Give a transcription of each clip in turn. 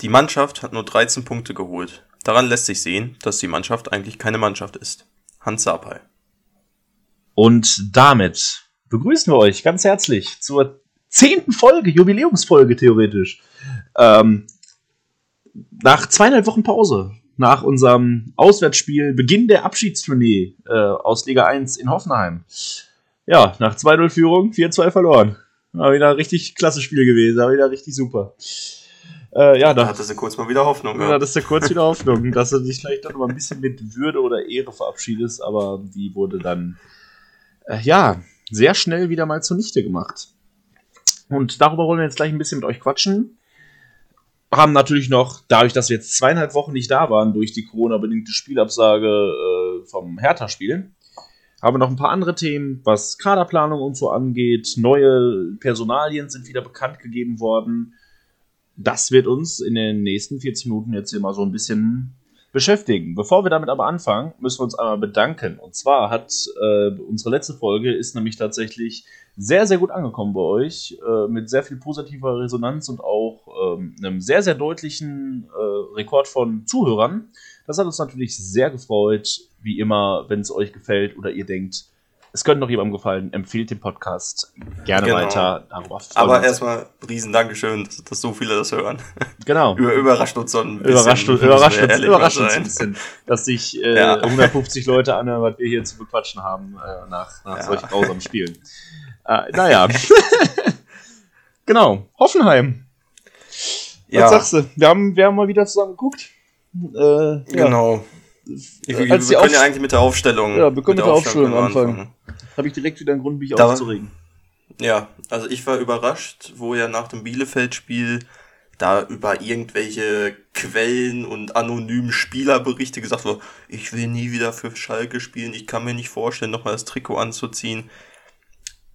Die Mannschaft hat nur 13 Punkte geholt. Daran lässt sich sehen, dass die Mannschaft eigentlich keine Mannschaft ist. Hans Sapai. Und damit begrüßen wir euch ganz herzlich zur zehnten Folge, Jubiläumsfolge theoretisch. Ähm, nach zweieinhalb Wochen Pause, nach unserem Auswärtsspiel, Beginn der Abschiedstournee äh, aus Liga 1 in Hoffenheim. Ja, nach 2-0 Führung, 4-2 verloren. War wieder ein richtig klasse Spiel gewesen, war wieder richtig super. Äh, ja, da hattest du kurz mal wieder Hoffnung. Ja, hattest du kurz wieder Hoffnung, dass du dich vielleicht dann mal ein bisschen mit Würde oder Ehre verabschiedest, aber die wurde dann, äh, ja, sehr schnell wieder mal zunichte gemacht. Und darüber wollen wir jetzt gleich ein bisschen mit euch quatschen. Haben natürlich noch, dadurch, dass wir jetzt zweieinhalb Wochen nicht da waren, durch die Corona-bedingte Spielabsage äh, vom Hertha-Spiel, haben wir noch ein paar andere Themen, was Kaderplanung und so angeht. Neue Personalien sind wieder bekannt gegeben worden. Das wird uns in den nächsten 40 Minuten jetzt hier mal so ein bisschen beschäftigen. Bevor wir damit aber anfangen, müssen wir uns einmal bedanken. Und zwar hat äh, unsere letzte Folge ist nämlich tatsächlich sehr, sehr gut angekommen bei euch, äh, mit sehr viel positiver Resonanz und auch ähm, einem sehr, sehr deutlichen äh, Rekord von Zuhörern. Das hat uns natürlich sehr gefreut. Wie immer, wenn es euch gefällt oder ihr denkt, es könnte noch jemandem gefallen, empfehlt den Podcast gerne genau. weiter. Aber erstmal riesen Dankeschön, dass, dass, so viele das hören. Genau. Über, überrascht uns so ein bisschen. Überrascht, überrascht, uns, überrascht uns ein bisschen, dass sich äh, ja. 150 Leute anhören, was wir hier zu bequatschen haben äh, nach, nach ja. solch grausamen Spielen. Äh, naja. genau. Hoffenheim. Was ja. sagst du? Wir haben, wir haben mal wieder zusammen geguckt. Äh, genau. Ich, wir können ja eigentlich mit der Aufstellung. Ja, wir können mit der, Aufstellung, Aufstellung anfangen. Habe ich direkt wieder einen Grund, mich da, aufzuregen. Ja, also ich war überrascht, wo ja nach dem Bielefeld-Spiel da über irgendwelche Quellen und anonymen Spielerberichte gesagt wurde, ich will nie wieder für Schalke spielen, ich kann mir nicht vorstellen, nochmal das Trikot anzuziehen.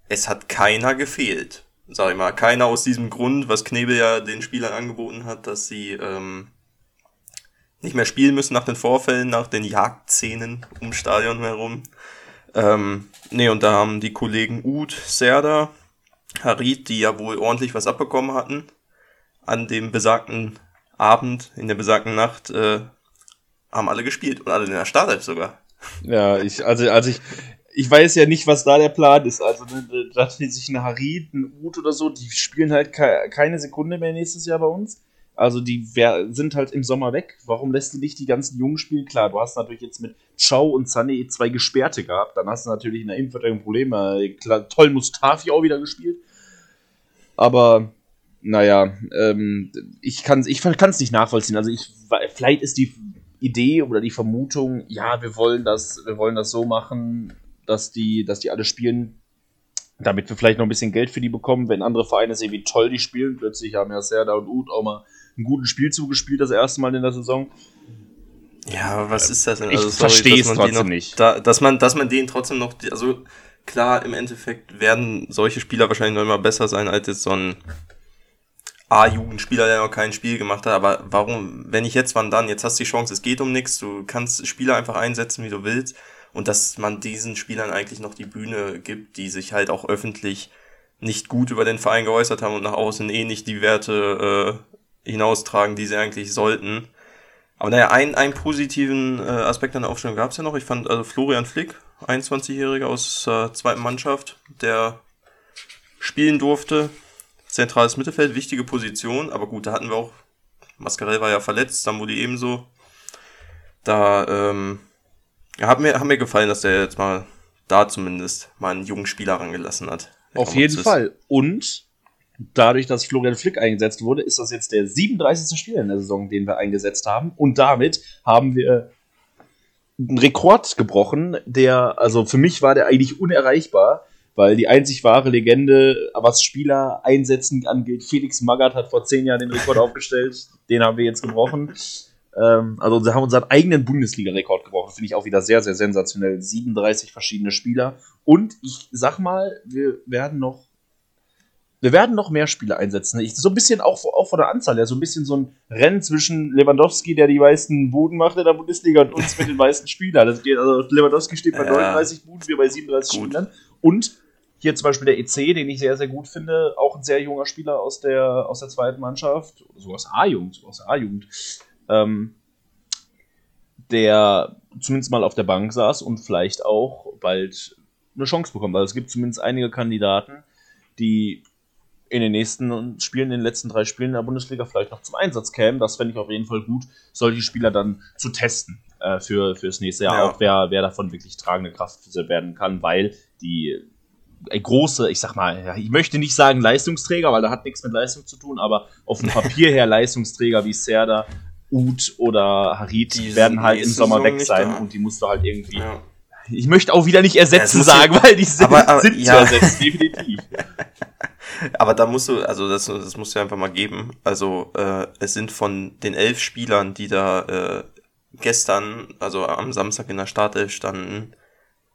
Es hat keiner gefehlt, sag ich mal. Keiner aus diesem Grund, was Knebel ja den Spielern angeboten hat, dass sie ähm, nicht mehr spielen müssen nach den Vorfällen, nach den Jagdszenen ums Stadion herum. Ähm, nee, und da haben die Kollegen Uth, Serda, Harid, die ja wohl ordentlich was abbekommen hatten, an dem besagten Abend, in der besagten Nacht, äh, haben alle gespielt und alle in der Startelf sogar. Ja, ich, also, also ich, ich weiß ja nicht, was da der Plan ist. Also, dass sich ein Harid, ein Uth oder so, die spielen halt keine Sekunde mehr nächstes Jahr bei uns. Also die sind halt im Sommer weg. Warum lässt du nicht die ganzen Jungen spielen? Klar, du hast natürlich jetzt mit Chow und Sané zwei Gesperrte gehabt. Dann hast du natürlich in der Innenverteidigung Probleme. Klar, toll Mustafi auch wieder gespielt. Aber naja, ähm, ich kann es ich nicht nachvollziehen. Also ich, vielleicht ist die Idee oder die Vermutung, ja, wir wollen das, wir wollen das so machen, dass die, dass die alle spielen, damit wir vielleicht noch ein bisschen Geld für die bekommen, wenn andere Vereine sehen, wie toll die spielen. Plötzlich haben ja Serda und Uth auch mal einen guten Spielzug gespielt, das erste Mal in der Saison. Ja, aber was ist das denn? Also, ich verstehe es trotzdem noch, nicht. Da, dass, man, dass man denen trotzdem noch, also klar, im Endeffekt werden solche Spieler wahrscheinlich noch immer besser sein als jetzt so ein A-Jugendspieler, der noch kein Spiel gemacht hat. Aber warum, wenn ich jetzt, wann dann? Jetzt hast du die Chance, es geht um nichts. Du kannst Spieler einfach einsetzen, wie du willst. Und dass man diesen Spielern eigentlich noch die Bühne gibt, die sich halt auch öffentlich nicht gut über den Verein geäußert haben und nach außen eh nicht die Werte äh, hinaustragen, die sie eigentlich sollten. Aber naja, einen, einen positiven äh, Aspekt an der Aufstellung gab es ja noch. Ich fand also Florian Flick, 21-Jähriger aus äh, zweiten Mannschaft, der spielen durfte. Zentrales Mittelfeld, wichtige Position, aber gut, da hatten wir auch, Mascarell war ja verletzt, Sambuli ebenso. Da ähm, ja, hat, mir, hat mir gefallen, dass der jetzt mal da zumindest mal einen jungen Spieler rangelassen hat. Auf jeden Fall. Und dadurch, dass Florian Flick eingesetzt wurde, ist das jetzt der 37. Spieler in der Saison, den wir eingesetzt haben. Und damit haben wir einen Rekord gebrochen, der, also für mich war der eigentlich unerreichbar, weil die einzig wahre Legende, was Spieler einsetzen angeht, Felix Magath hat vor zehn Jahren den Rekord aufgestellt. Den haben wir jetzt gebrochen. Ähm, also wir haben unseren eigenen Bundesliga-Rekord gebrochen. Finde ich auch wieder sehr, sehr sensationell. 37 verschiedene Spieler. Und ich sag mal, wir werden noch wir werden noch mehr Spieler einsetzen. Ich, so ein bisschen auch, auch von der Anzahl her, so ein bisschen so ein Rennen zwischen Lewandowski, der die meisten Buden macht in der Bundesliga, und uns mit den meisten Spielern. Also, also Lewandowski steht bei ja. 39 Buden, wir bei 37 Gut. Spielern. Und Hier zum Beispiel der EC, den ich sehr, sehr gut finde, auch ein sehr junger Spieler aus der, aus der zweiten Mannschaft, so aus A-Jugend, so aus A-Jugend, ähm, der zumindest mal auf der Bank saß und vielleicht auch bald eine Chance bekommt. Also es gibt zumindest einige Kandidaten, die in den nächsten Spielen, in den letzten drei Spielen in der Bundesliga vielleicht noch zum Einsatz kämen. Das fände ich auf jeden Fall gut, solche Spieler dann zu testen äh, für fürs nächste Jahr, ja. auch wer, wer davon wirklich tragende Kraft werden kann, weil die äh, große, ich sag mal, ja, ich möchte nicht sagen Leistungsträger, weil da hat nichts mit Leistung zu tun, aber auf dem Papier her Leistungsträger wie Serda, Uth oder Harit die werden halt im Sommer Saison weg sein und die musst du halt irgendwie. Ja. Ich möchte auch wieder nicht ersetzen ja, sagen, weil die sind, aber, aber, sind ja. zu ersetzen, definitiv. aber da musst du, also das, das musst du einfach mal geben. Also äh, es sind von den elf Spielern, die da äh, gestern, also am Samstag in der Startelf standen,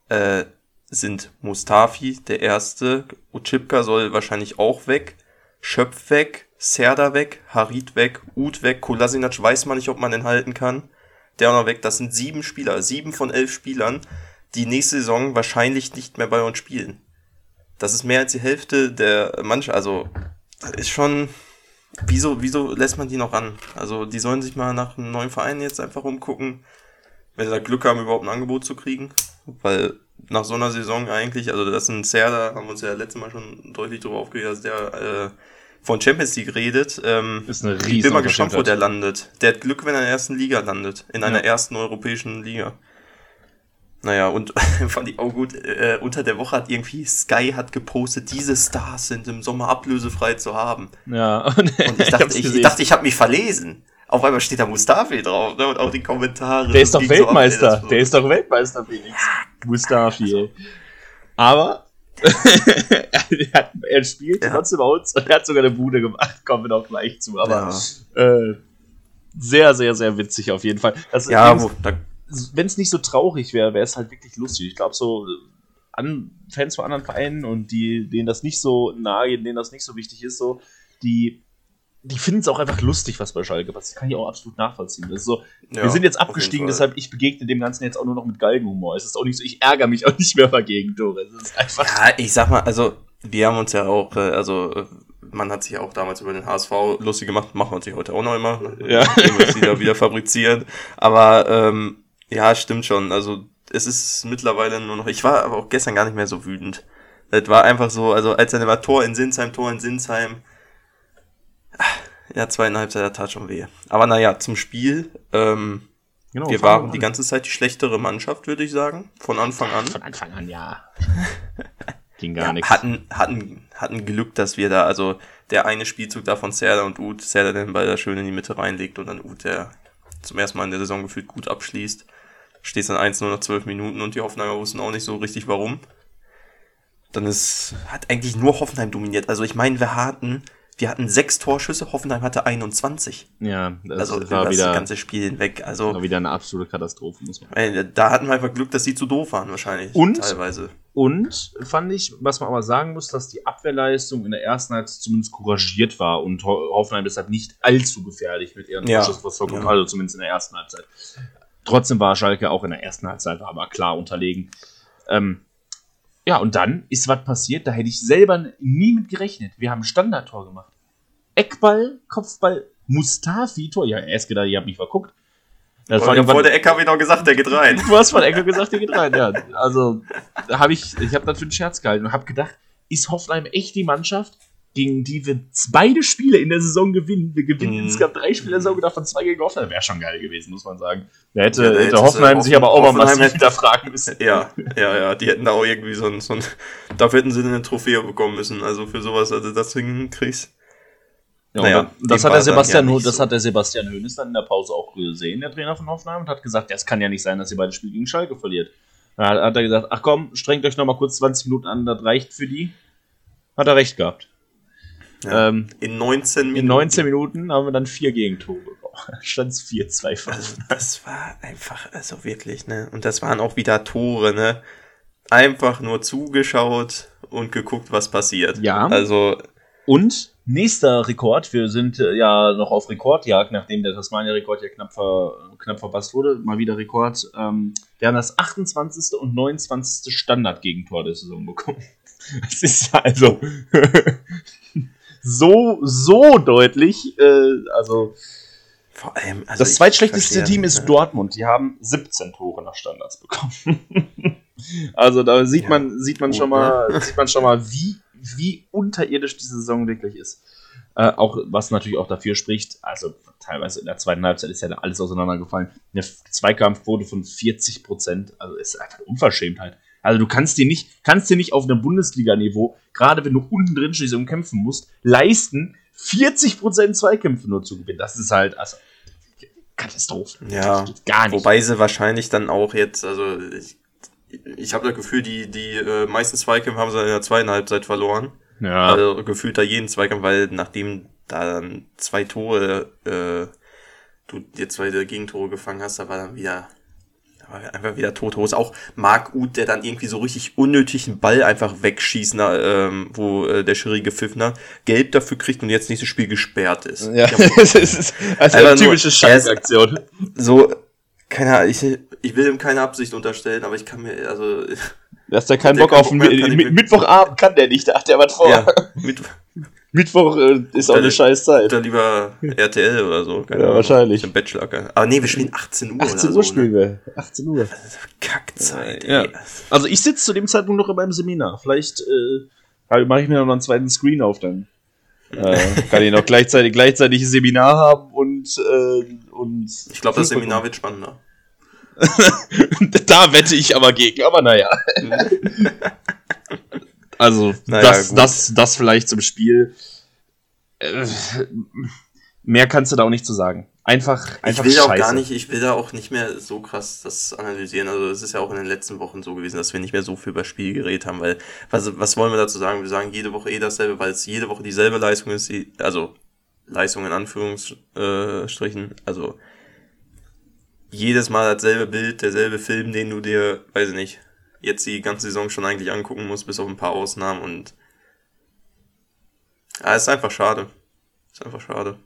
äh, sind Mustafi, der erste, Uchipka soll wahrscheinlich auch weg, Schöpf weg, Serda weg, Harit weg, Ud weg, Kolasinac weiß man nicht, ob man den halten kann. Der auch noch weg. Das sind sieben Spieler, sieben von elf Spielern, die nächste Saison wahrscheinlich nicht mehr bei uns spielen. Das ist mehr als die Hälfte der Mannschaft. Also, das ist schon, wieso, wieso lässt man die noch ran? Also, die sollen sich mal nach einem neuen Verein jetzt einfach umgucken, wenn sie da Glück haben, überhaupt ein Angebot zu kriegen. Weil nach so einer Saison eigentlich, also das ist ein Serda, haben wir uns ja letztes Mal schon deutlich drüber aufgeregt, dass der äh, von Champions League redet. Ähm, ist eine ich bin mal gespannt, wo der landet. Der hat Glück, wenn er in der ersten Liga landet. In einer ja. ersten europäischen Liga. Naja, und fand ich auch gut, äh, unter der Woche hat irgendwie Sky hat gepostet, diese Stars sind im Sommer ablösefrei zu haben. Ja. Und ich dachte, ich, ich, dachte, ich habe mich verlesen. Auf einmal steht da Mustafi drauf, ne? Und auch die Kommentare. Der ist doch Weltmeister. So der ist doch Weltmeister, Felix. Mustafi, ey. Aber er, er, spielt ja. trotzdem bei uns und er hat sogar eine Bude gemacht, kommen wir noch gleich zu. Aber ja. äh, sehr, sehr, sehr witzig auf jeden Fall. Das ja, wenn es nicht so traurig wäre, wäre es halt wirklich lustig. Ich glaube, so an Fans von anderen Vereinen und die, denen das nicht so nahe geht, denen das nicht so wichtig ist, so, die die finden es auch einfach lustig, was bei Schalke passiert. Das kann ich auch absolut nachvollziehen. Das so, ja, wir sind jetzt abgestiegen, deshalb ich begegne dem Ganzen jetzt auch nur noch mit Galgenhumor. Es ist auch nicht so, ich ärgere mich auch nicht mehr über Gegentore. Ja, ich sag mal, also, wir haben uns ja auch, äh, also, man hat sich auch damals über den HSV lustig gemacht, machen wir sich heute auch noch immer. Ja. Wir sie da wieder fabrizieren. Aber, ähm, ja, stimmt schon. Also, es ist mittlerweile nur noch, ich war aber auch gestern gar nicht mehr so wütend. Das war einfach so, also, als er war Tor in Sinsheim, Tor in Sinsheim, ja, zweieinhalb Zeit tat schon weh. Aber naja, zum Spiel. Ähm, genau, wir waren die ganze Zeit die schlechtere Mannschaft, würde ich sagen. Von Anfang an. Von Anfang an, ja. Ging gar ja, nichts. Hatten, hatten, hatten Glück, dass wir da, also der eine Spielzug da von Serda und Uth, Serda den Ball da schön in die Mitte reinlegt und dann Uth, der zum ersten Mal in der Saison gefühlt gut abschließt. Steht dann 1 nur nach 12 Minuten und die Hoffenheimer wussten auch nicht so richtig warum. Dann ist, hat eigentlich nur Hoffenheim dominiert. Also ich meine, wir hatten wir hatten sechs Torschüsse, Hoffenheim hatte 21. Ja, das also war wieder, das ganze Spiel hinweg. Also war wieder eine absolute Katastrophe, muss man sagen. Da hatten wir einfach Glück, dass sie zu doof waren, wahrscheinlich. Und, teilweise. Und fand ich, was man aber sagen muss, dass die Abwehrleistung in der ersten Halbzeit zumindest couragiert war und Hoffenheim deshalb nicht allzu gefährlich mit ihren ja. Torschussverfolgung, ja. also zumindest in der ersten Halbzeit. Trotzdem war Schalke auch in der ersten Halbzeit aber klar unterlegen. Ähm, ja, und dann ist was passiert, da hätte ich selber nie mit gerechnet. Wir haben ein Standardtor gemacht. Eckball, Kopfball, Mustafi, Tor. Ja, erst gedacht, ihr habt mich verguckt. Das war vor der Ecke habe ich noch gesagt, der geht rein. Du hast vor der Ecke gesagt, der geht rein, ja. Also, da habe ich, ich habe natürlich einen Scherz gehalten und habe gedacht, ist Hoffenheim echt die Mannschaft, gegen die wir beide Spiele in der Saison gewinnen. Wir gewinnen mm. insgesamt drei Spiele in der Saison, davon zwei gegen Hoffenheim. Wäre schon geil gewesen, muss man sagen. Da hätte, ja, hätte Hoffenheim sich aber auch mal massiv hinterfragen müssen. Ja, ja, ja. Die hätten da auch irgendwie so ein, so ein dafür hätten sie eine Trophäe bekommen müssen. Also für sowas, also das hinkriegst. Ja, naja, das hat, der Sebastian, ja das so. hat der Sebastian Hoeneß dann in der Pause auch gesehen, der Trainer von Hoffenheim, und hat gesagt, es kann ja nicht sein, dass ihr beide Spiele gegen Schalke verliert. Da hat er gesagt, ach komm, strengt euch noch mal kurz 20 Minuten an, das reicht für die. Hat er recht gehabt. Ja, ähm, in 19 Minuten. In 19 Minuten haben wir dann vier Gegentore bekommen. Stand es 4-2 also, Das war einfach, also wirklich, ne? Und das waren auch wieder Tore, ne? Einfach nur zugeschaut und geguckt, was passiert. Ja. Also. Und nächster Rekord, wir sind äh, ja noch auf Rekordjagd, nachdem der Tasmania-Rekord ja knapp, ver, knapp verpasst wurde. Mal wieder Rekord. Ähm, wir haben das 28. und 29. Standard-Gegentor der Saison bekommen. Es ist also so, so deutlich. Äh, also, Vor allem, also das zweitschlechteste Team ist ne? Dortmund. Die haben 17 Tore nach Standards bekommen. also da sieht Ja, man, sieht man gut, schon mal, sieht man schon mal, wie, wie unterirdisch diese Saison wirklich ist. Äh, auch was natürlich auch dafür spricht, also teilweise in der zweiten Halbzeit ist ja alles auseinandergefallen. Eine Zweikampfquote von 40 Prozent, also ist einfach Unverschämtheit. Also du kannst dir nicht, kannst dir nicht auf einem Bundesliga-Niveau, gerade wenn du unten drin stehst und kämpfen musst, leisten, 40 Prozent Zweikämpfe nur zu gewinnen. Das ist halt, also Katastrophe. Ja, gar nicht. Wobei sie wahrscheinlich dann auch jetzt, also ich, ich habe das Gefühl, die, die äh, meisten Zweikämpfe haben sie in der zweiten Halbzeit verloren. ja, Also gefühlt da jeden Zweikampf, weil nachdem da dann zwei Tore, äh, du dir zwei Gegentore gefangen hast, da war dann wieder, einfach wieder tote Hose. Auch Marc Uth, der dann irgendwie so richtig unnötig einen Ball einfach wegschießen, ähm, wo äh, der Schiri gepfiffen hat, gelb dafür kriegt und jetzt nächstes Spiel gesperrt ist. ja. Ja, es ist also eine typische Scheißaktion. so, keine Ahnung, ich, ich will ihm keine Absicht unterstellen, aber ich kann mir, also, Dass der keinen Der Bock keinen auf Bock mehr kann Mittwochabend kann der nicht, da hat der was vor. ja, mit, Mittwoch äh, ist auch eine scheiß Zeit. dann lieber RTL oder so. keine Ja, Ahnung. wahrscheinlich. Im Bachelor. keine- Aber nee, wir spielen 18 Uhr 18 oder Uhr so. spielen Ne? wir. 18 Uhr. Kackzeit, Ja. ey. Also ich sitze zu dem Zeitpunkt noch in meinem Seminar. Vielleicht äh, mache ich mir noch einen zweiten Screen auf, dann äh, kann ich noch gleichzeitig gleichzeitig ein Seminar haben und äh, und Ich glaube, das Seminar wird spannender. da wette ich aber gegen. Aber naja. Also Naja, das, gut. das das vielleicht zum Spiel. Äh, mehr kannst du da auch nicht zu sagen. Einfach Ich einfach will da auch scheiße. gar nicht, ich will da auch nicht mehr so krass das analysieren. Also es ist ja auch in den letzten Wochen so gewesen, dass wir nicht mehr so viel über Spiel geredet haben, weil was, was wollen wir dazu sagen? Wir sagen jede Woche eh dasselbe, weil es jede Woche dieselbe Leistung ist, die- also Leistung in Anführungsstrichen, also jedes Mal dasselbe Bild, derselbe Film, den du dir, weiß ich nicht, jetzt die ganze Saison schon eigentlich angucken musst, bis auf ein paar Ausnahmen und ja, ist einfach schade. Ist einfach schade.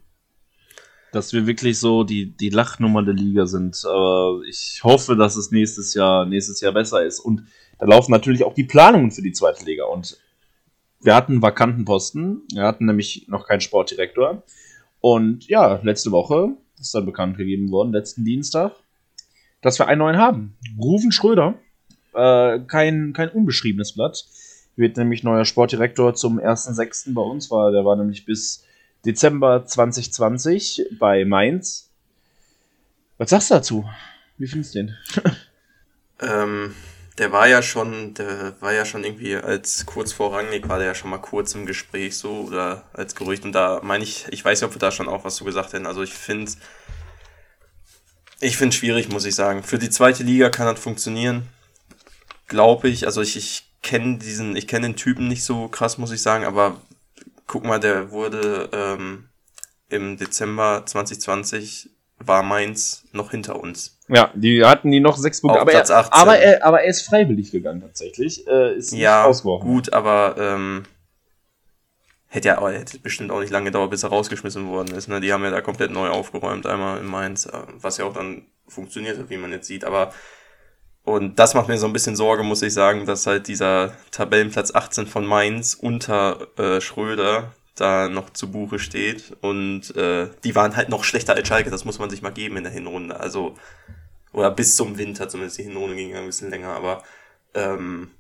dass wir wirklich so die, die Lachnummer der Liga sind. Aber ich hoffe, dass es nächstes Jahr, nächstes Jahr besser ist. Und da laufen natürlich auch die Planungen für die zweite Liga. Und wir hatten vakanten Posten. Wir hatten nämlich noch keinen Sportdirektor. Und ja, letzte Woche ist dann bekannt gegeben worden, letzten Dienstag, dass wir einen neuen haben. Rufen Schröder. Äh, kein, kein unbeschriebenes Blatt. Wird nämlich neuer Sportdirektor zum 1.6. bei uns, war, der war nämlich bis Dezember 2020 bei Mainz. Was sagst du dazu? Wie findest du den? Ähm, der war ja schon, der war ja schon irgendwie als kurz vor Rangnick war der ja schon mal kurz im Gespräch so oder als Gerücht und da meine ich, ich weiß nicht, ob wir da schon auch was zu gesagt hätten. Also ich finde, ich finde schwierig, muss ich sagen. Für die zweite Liga kann das funktionieren, glaube ich. Also ich, ich kenne diesen, ich kenne den Typen nicht so krass, muss ich sagen, aber guck mal, der wurde ähm, im Dezember 2020 war Mainz noch hinter uns. Ja, die hatten die noch sechs Punkte, aber er, 18. aber, er, aber er ist freiwillig gegangen tatsächlich. Äh, ist Ja, gut, aber ähm, hätte ja hätte bestimmt auch nicht lange gedauert, bis er rausgeschmissen worden ist. Ne? Die haben ja da komplett neu aufgeräumt, einmal in Mainz, äh, was ja auch dann funktioniert hat, wie man jetzt sieht. Aber und das macht mir so ein bisschen Sorge, muss ich sagen, dass halt dieser Tabellenplatz 18 von Mainz unter äh, Schröder da noch zu Buche steht. Und äh, die waren halt noch schlechter als Schalke, das muss man sich mal geben in der Hinrunde. Also, oder bis zum Winter zumindest, die Hinrunde ging ja ein bisschen länger, aber ähm,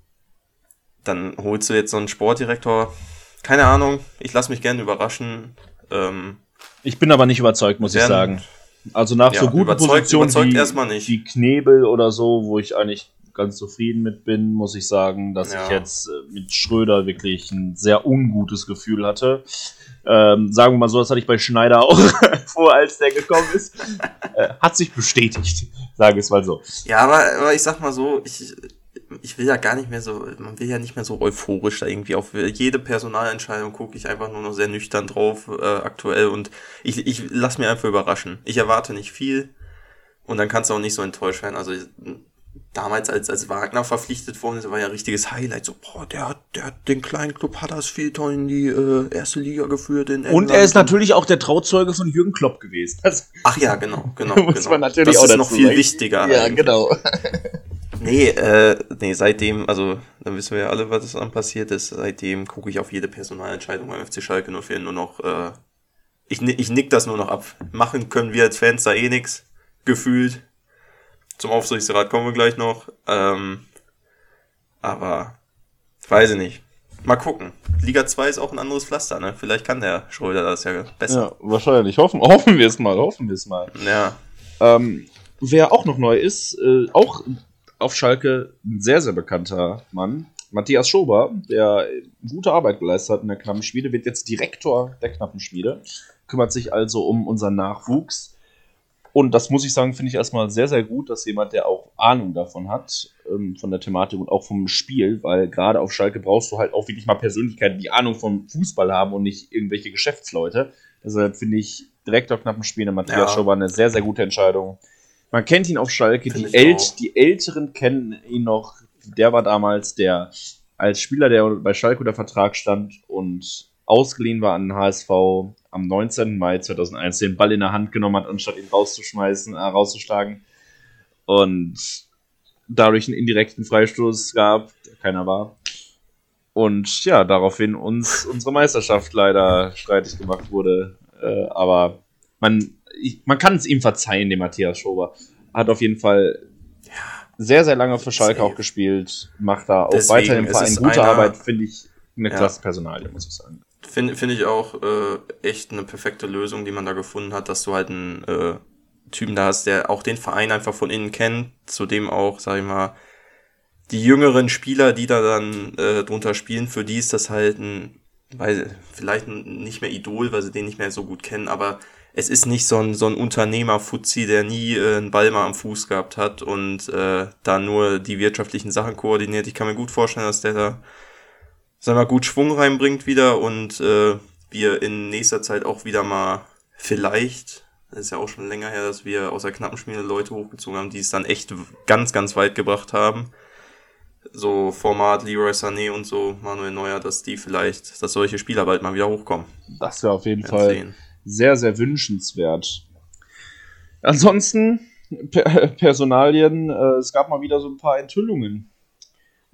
dann holst du jetzt so einen Sportdirektor. Keine Ahnung, ich lasse mich gerne überraschen. Ähm, Ich bin aber nicht überzeugt, muss ich sagen. Also nach Ja, so guten überzeugt- Positionen überzeugt wie, erstmal nicht. wie Knebel oder so, wo ich eigentlich ganz zufrieden mit bin, muss ich sagen, dass Ja. ich jetzt äh, mit Schröder wirklich ein sehr ungutes Gefühl hatte. Ähm, sagen wir mal so, das hatte ich bei Schneider auch vor, als der gekommen ist. Äh, hat sich bestätigt, sage es mal so. ja, aber, aber ich sag mal so, ich, ich will ja gar nicht mehr so, man will ja nicht mehr so euphorisch da irgendwie auf jede Personalentscheidung gucke ich einfach nur noch sehr nüchtern drauf äh, aktuell und ich, ich lass mir einfach überraschen. Ich erwarte nicht viel und dann kannst du auch nicht so enttäuscht werden. Also damals, als, als Wagner verpflichtet worden ist, war ja ein richtiges Highlight. So, boah, der hat, der hat den kleinen Club Huddersfield in die äh, erste Liga geführt in Und England. er ist natürlich auch der Trauzeuge von Jürgen Klopp gewesen. Das Ach ja, genau, genau. muss genau. man natürlich das auch ist noch viel sagen. wichtiger. Ja, eigentlich. genau. Nee, äh, nee, seitdem, also dann wissen wir ja alle, was dann passiert ist. Seitdem gucke ich auf jede Personalentscheidung beim FC Schalke nur für nur noch, äh, ich, ich nick das nur noch ab. Machen können wir als Fans da eh nix, gefühlt. Zum Aufsichtsrat kommen wir gleich noch. Ähm, aber weiß ich nicht. Mal gucken. Liga 2 ist auch ein anderes Pflaster, ne? Vielleicht kann der Schröder das ja besser. Ja, wahrscheinlich. Hoffen, hoffen wir es mal, hoffen wir es mal. Ja. Ähm, wer auch noch neu ist, äh, auch auf Schalke ein sehr, sehr bekannter Mann, Matthias Schober, der gute Arbeit geleistet hat in der Knappenschmiede, wird jetzt Direktor der Knappenschmiede, kümmert sich also um unseren Nachwuchs. Und das muss ich sagen, finde ich erstmal sehr, sehr gut, dass jemand, der auch Ahnung davon hat, ähm, von der Thematik und auch vom Spiel, weil gerade auf Schalke brauchst du halt auch wirklich mal Persönlichkeiten, die Ahnung vom Fußball haben und nicht irgendwelche Geschäftsleute. Deshalb finde ich direkt auf knappen Matthias ja. Schober eine sehr, sehr gute Entscheidung. Man kennt ihn auf Schalke, die, El die Älteren kennen ihn noch. Der war damals der als Spieler, der bei Schalke unter Vertrag stand und ausgeliehen war an den HSV am 19. Mai 2001 den Ball in der Hand genommen hat, anstatt ihn rauszuschmeißen, äh, rauszuschlagen. Und dadurch einen indirekten Freistoß gab, der keiner war. Und ja, daraufhin uns unsere Meisterschaft leider streitig gemacht wurde. Äh, aber man, ich, man kann es ihm verzeihen, dem Matthias Schober. Hat auf jeden Fall sehr, sehr lange für Schalke auch gespielt, macht da auch weiterhin im Verein gute Arbeit, finde ich eine ja. klasse Personalie, muss ich sagen. Finde find ich auch äh, echt eine perfekte Lösung, die man da gefunden hat, dass du halt einen äh, Typen da hast, der auch den Verein einfach von innen kennt, zudem auch, sag ich mal, die jüngeren Spieler, die da dann äh, drunter spielen, für die ist das halt ein, weil vielleicht nicht mehr Idol, weil sie den nicht mehr so gut kennen, aber es ist nicht so ein, so ein Unternehmer-Fuzzi, der nie äh, einen Ball mal am Fuß gehabt hat und äh, da nur die wirtschaftlichen Sachen koordiniert. Ich kann mir gut vorstellen, dass der da sag mal, gut Schwung reinbringt wieder und äh, wir in nächster Zeit auch wieder mal vielleicht, das ist ja auch schon länger her, dass wir aus der Knappenschmiede Leute hochgezogen haben, die es dann echt ganz, ganz weit gebracht haben. So Format Leroy Sané und so, Manuel Neuer, dass die vielleicht, dass solche Spieler bald mal wieder hochkommen. Das wäre auf jeden Fall sehen. Sehr, sehr wünschenswert. Ansonsten, per Personalien, äh, es gab mal wieder so ein paar Enthüllungen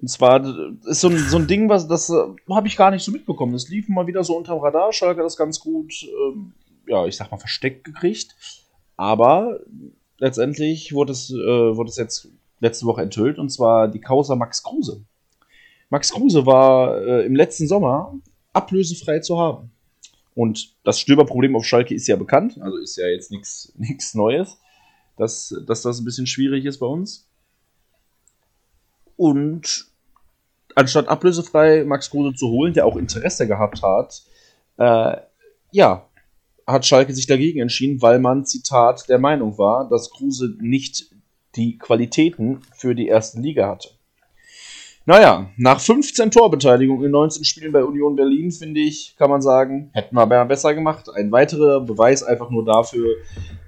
und zwar ist so ein, so ein Ding, was das äh, habe ich gar nicht so mitbekommen. Es lief mal wieder so unterm Radar. Schalke das ganz gut, ähm, ja, ich sag mal, versteckt gekriegt. Aber letztendlich wurde es, äh, wurde es jetzt letzte Woche enthüllt und zwar die Causa Max Kruse. Max Kruse war äh, im letzten Sommer ablösefrei zu haben. Und das Stöberproblem auf Schalke ist ja bekannt, also ist ja jetzt nichts Neues, dass, dass das ein bisschen schwierig ist bei uns. Und anstatt ablösefrei Max Kruse zu holen, der auch Interesse gehabt hat, äh, ja, hat Schalke sich dagegen entschieden, weil man, Zitat, der Meinung war, dass Kruse nicht die Qualitäten für die erste Liga hatte. Naja, nach 15 Torbeteiligungen in 19 Spielen bei Union Berlin, finde ich, kann man sagen, hätten wir besser gemacht. Ein weiterer Beweis einfach nur dafür,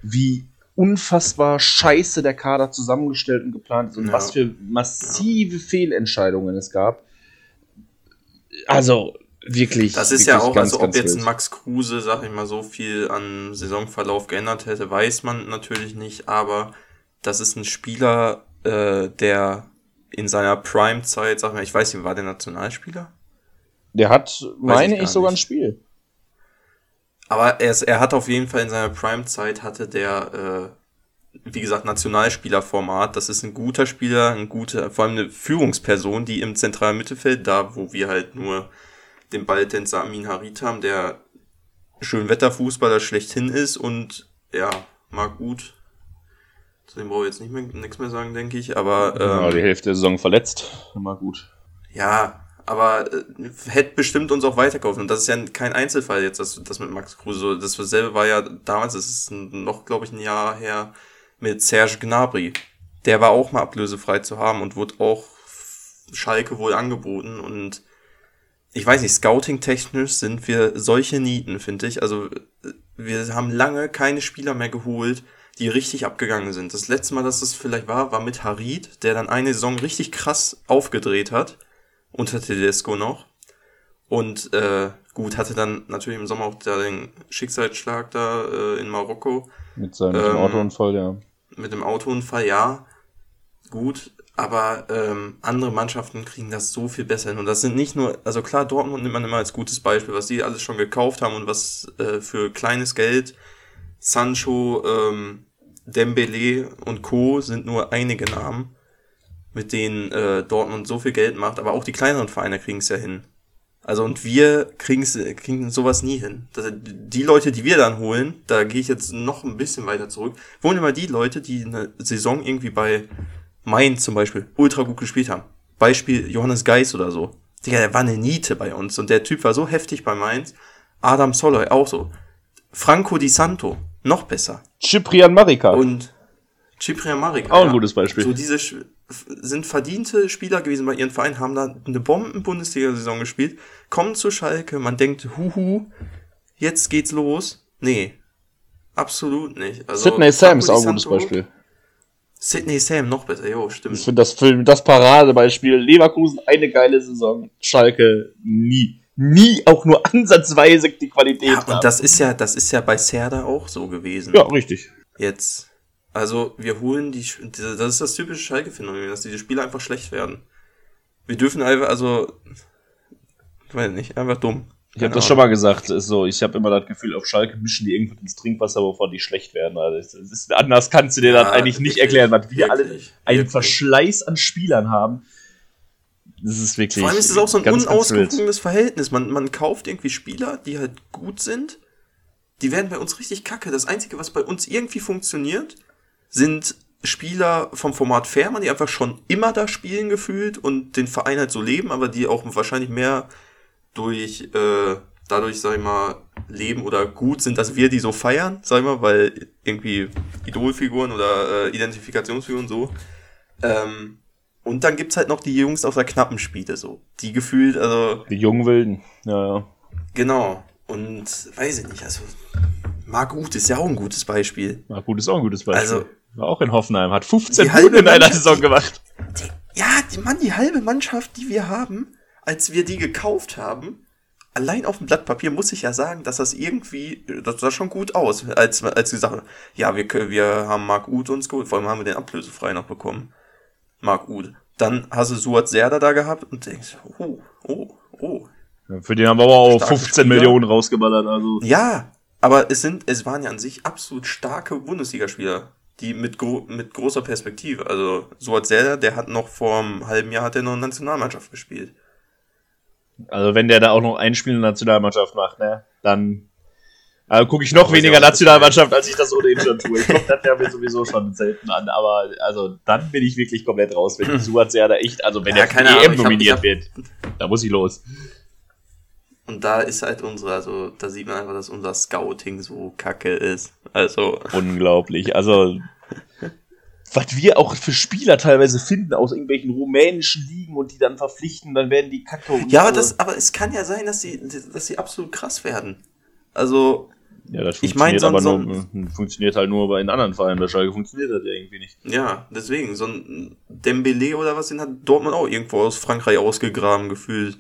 wie unfassbar scheiße der Kader zusammengestellt und geplant ist und ja. was für massive ja. Fehlentscheidungen es gab. Also wirklich. Das ist wirklich ja auch, ganz, also ob jetzt ein Max Kruse, sag ich mal, so viel an Saisonverlauf geändert hätte, weiß man natürlich nicht, aber das ist ein Spieler, äh, der in seiner Prime-Zeit, sag mal, ich weiß nicht, war der Nationalspieler? Der hat, weiß meine ich, ich sogar ein Spiel. Aber er, ist, er hat auf jeden Fall in seiner Prime-Zeit hatte der, äh, wie gesagt, Nationalspielerformat. Das ist ein guter Spieler, ein guter, vor allem eine Führungsperson, die im zentralen Mittelfeld, da wo wir halt nur den Balltänzer Amin Harit haben, der Schönwetterfußballer schlechthin ist und ja, mag gut. Zu dem brauche ich jetzt nicht mehr nichts mehr sagen, denke ich, aber. Ähm, ja, die Hälfte der Saison verletzt. Mal gut. Ja, aber äh, hätte bestimmt uns auch weiterkaufen. Und das ist ja kein Einzelfall jetzt, das, das mit Max Kruse. Das selbe war ja damals, das ist noch, glaube ich, ein Jahr her, mit Serge Gnabry. Der war auch mal ablösefrei zu haben und wurde auch Schalke wohl angeboten. Und ich weiß nicht, scouting-technisch sind wir solche Nieten, finde ich. Also wir haben lange keine Spieler mehr geholt, die richtig abgegangen sind. Das letzte Mal, dass das vielleicht war, war mit Harid, der dann eine Saison richtig krass aufgedreht hat unter Tedesco noch. Und äh, gut, hatte dann natürlich im Sommer auch da den Schicksalsschlag da äh, in Marokko. Mit seinem ähm, Autounfall, ja. Mit dem Autounfall, ja. gut, aber ähm, andere Mannschaften kriegen das so viel besser hin. Und das sind nicht nur, also klar, Dortmund nimmt man immer als gutes Beispiel, was die alles schon gekauft haben und was äh, für kleines Geld Sancho, ähm, Dembele und Co. sind nur einige Namen, mit denen äh, Dortmund so viel Geld macht, aber auch die kleineren Vereine kriegen es ja hin. Also und wir kriegen sowas nie hin. Das, die Leute, die wir dann holen, da gehe ich jetzt noch ein bisschen weiter zurück, wohnen immer die Leute, die eine Saison irgendwie bei Mainz zum Beispiel ultra gut gespielt haben. Beispiel Johannes Geis oder so. Digga, der war eine Niete bei uns und der Typ war so heftig bei Mainz. Adam Soloy auch so. Franco Di Santo, noch besser. Ciprian Marika. Und Ciprian Marika. Auch ein gutes Beispiel. So diese sind verdiente Spieler gewesen bei ihren Vereinen, haben da eine Bomben-Bundesliga-Saison gespielt, kommen zu Schalke, man denkt, huhu, jetzt geht's los. Nee, absolut nicht. Also, Sidney Sam ist auch ein gutes Beispiel. Sidney Sam, noch besser, jo, stimmt. Ich finde das, das Paradebeispiel. Leverkusen, eine geile Saison. Schalke, nie. Nie auch nur ansatzweise die Qualität. Ja, und das ist ja, das ist ja bei Serda auch so gewesen. Ja, richtig. Jetzt also wir holen die, das ist das typische Schalke-Phänomen, dass diese Spiele einfach schlecht werden. Wir dürfen einfach, also, ich weiß nicht, einfach dumm. Ich habe das schon mal gesagt, ist so, ich habe immer das Gefühl, auf Schalke mischen die irgendwas ins Trinkwasser, wovon die schlecht werden. Also ist, anders kannst du dir ja, das eigentlich nicht erklären, was wir alle einen wirklich. Verschleiß an Spielern haben. Das ist wirklich. Vor allem ist es auch so ein unausgewogenes Verhältnis. Man, man kauft irgendwie Spieler, die halt gut sind. Die werden bei uns richtig kacke. Das Einzige, was bei uns irgendwie funktioniert, sind Spieler vom Format Fairmann, die einfach schon immer da spielen gefühlt und den Verein halt so leben, aber die auch wahrscheinlich mehr durch, äh, dadurch, sag ich mal, leben oder gut sind, dass wir die so feiern, sag ich mal, weil irgendwie Idolfiguren oder äh, Identifikationsfiguren so. Ähm, und dann gibt's halt noch die Jungs aus der knappen Spiele so, die gefühlt, also. Die jungen Wilden, ja, ja. Genau. Und weiß ich nicht, also Marc Uth ist ja auch ein gutes Beispiel. Marc Uth ist auch ein gutes Beispiel. Also war auch in Hoffenheim, hat 15 Punkte in einer Saison gemacht. Die, ja, die, Mann, die halbe Mannschaft, die wir haben, als wir die gekauft haben, allein auf dem Blatt Papier muss ich ja sagen, dass das irgendwie, das sah schon gut aus, als, als die Sache, ja, wir, wir haben Marc Uth uns geholt, vor allem haben wir den ablösefrei noch bekommen. Marc Uth. Dann hast du Suat Serda da gehabt und denkst, oh, oh, oh. Ja, für den haben wir aber auch 15 Spieler. Millionen rausgeballert, also. Ja, aber es sind, es waren ja an sich absolut starke Bundesligaspieler die mit, gro mit großer Perspektive. Also so als der, hat noch vor einem halben Jahr hat er noch in der Nationalmannschaft gespielt. Also wenn der da auch noch ein Spiel in der Nationalmannschaft macht, ne, dann also gucke ich noch weniger Nationalmannschaft, als ich das ohnehin schon tue. Ich glaube, das wäre mir sowieso schon selten an, aber also dann bin ich wirklich komplett raus, wenn. Suat da echt, also wenn ja, er für EM nominiert hab, wird, da muss ich los. Und da ist halt unsere, also da sieht man einfach, dass unser Scouting so kacke ist. Also. Unglaublich. Also, was wir auch für Spieler teilweise finden aus irgendwelchen rumänischen Ligen und die dann verpflichten, dann werden die kacke. ja, aber, das, aber es kann ja sein, dass sie, dass sie absolut krass werden. Also. Ja, das funktioniert ich mein, so, nur, funktioniert halt nur bei den anderen Vereinen. Bei Schalke funktioniert das ja irgendwie nicht. Ja, deswegen, so ein Dembele oder was, den hat Dortmund auch irgendwo aus Frankreich ausgegraben gefühlt.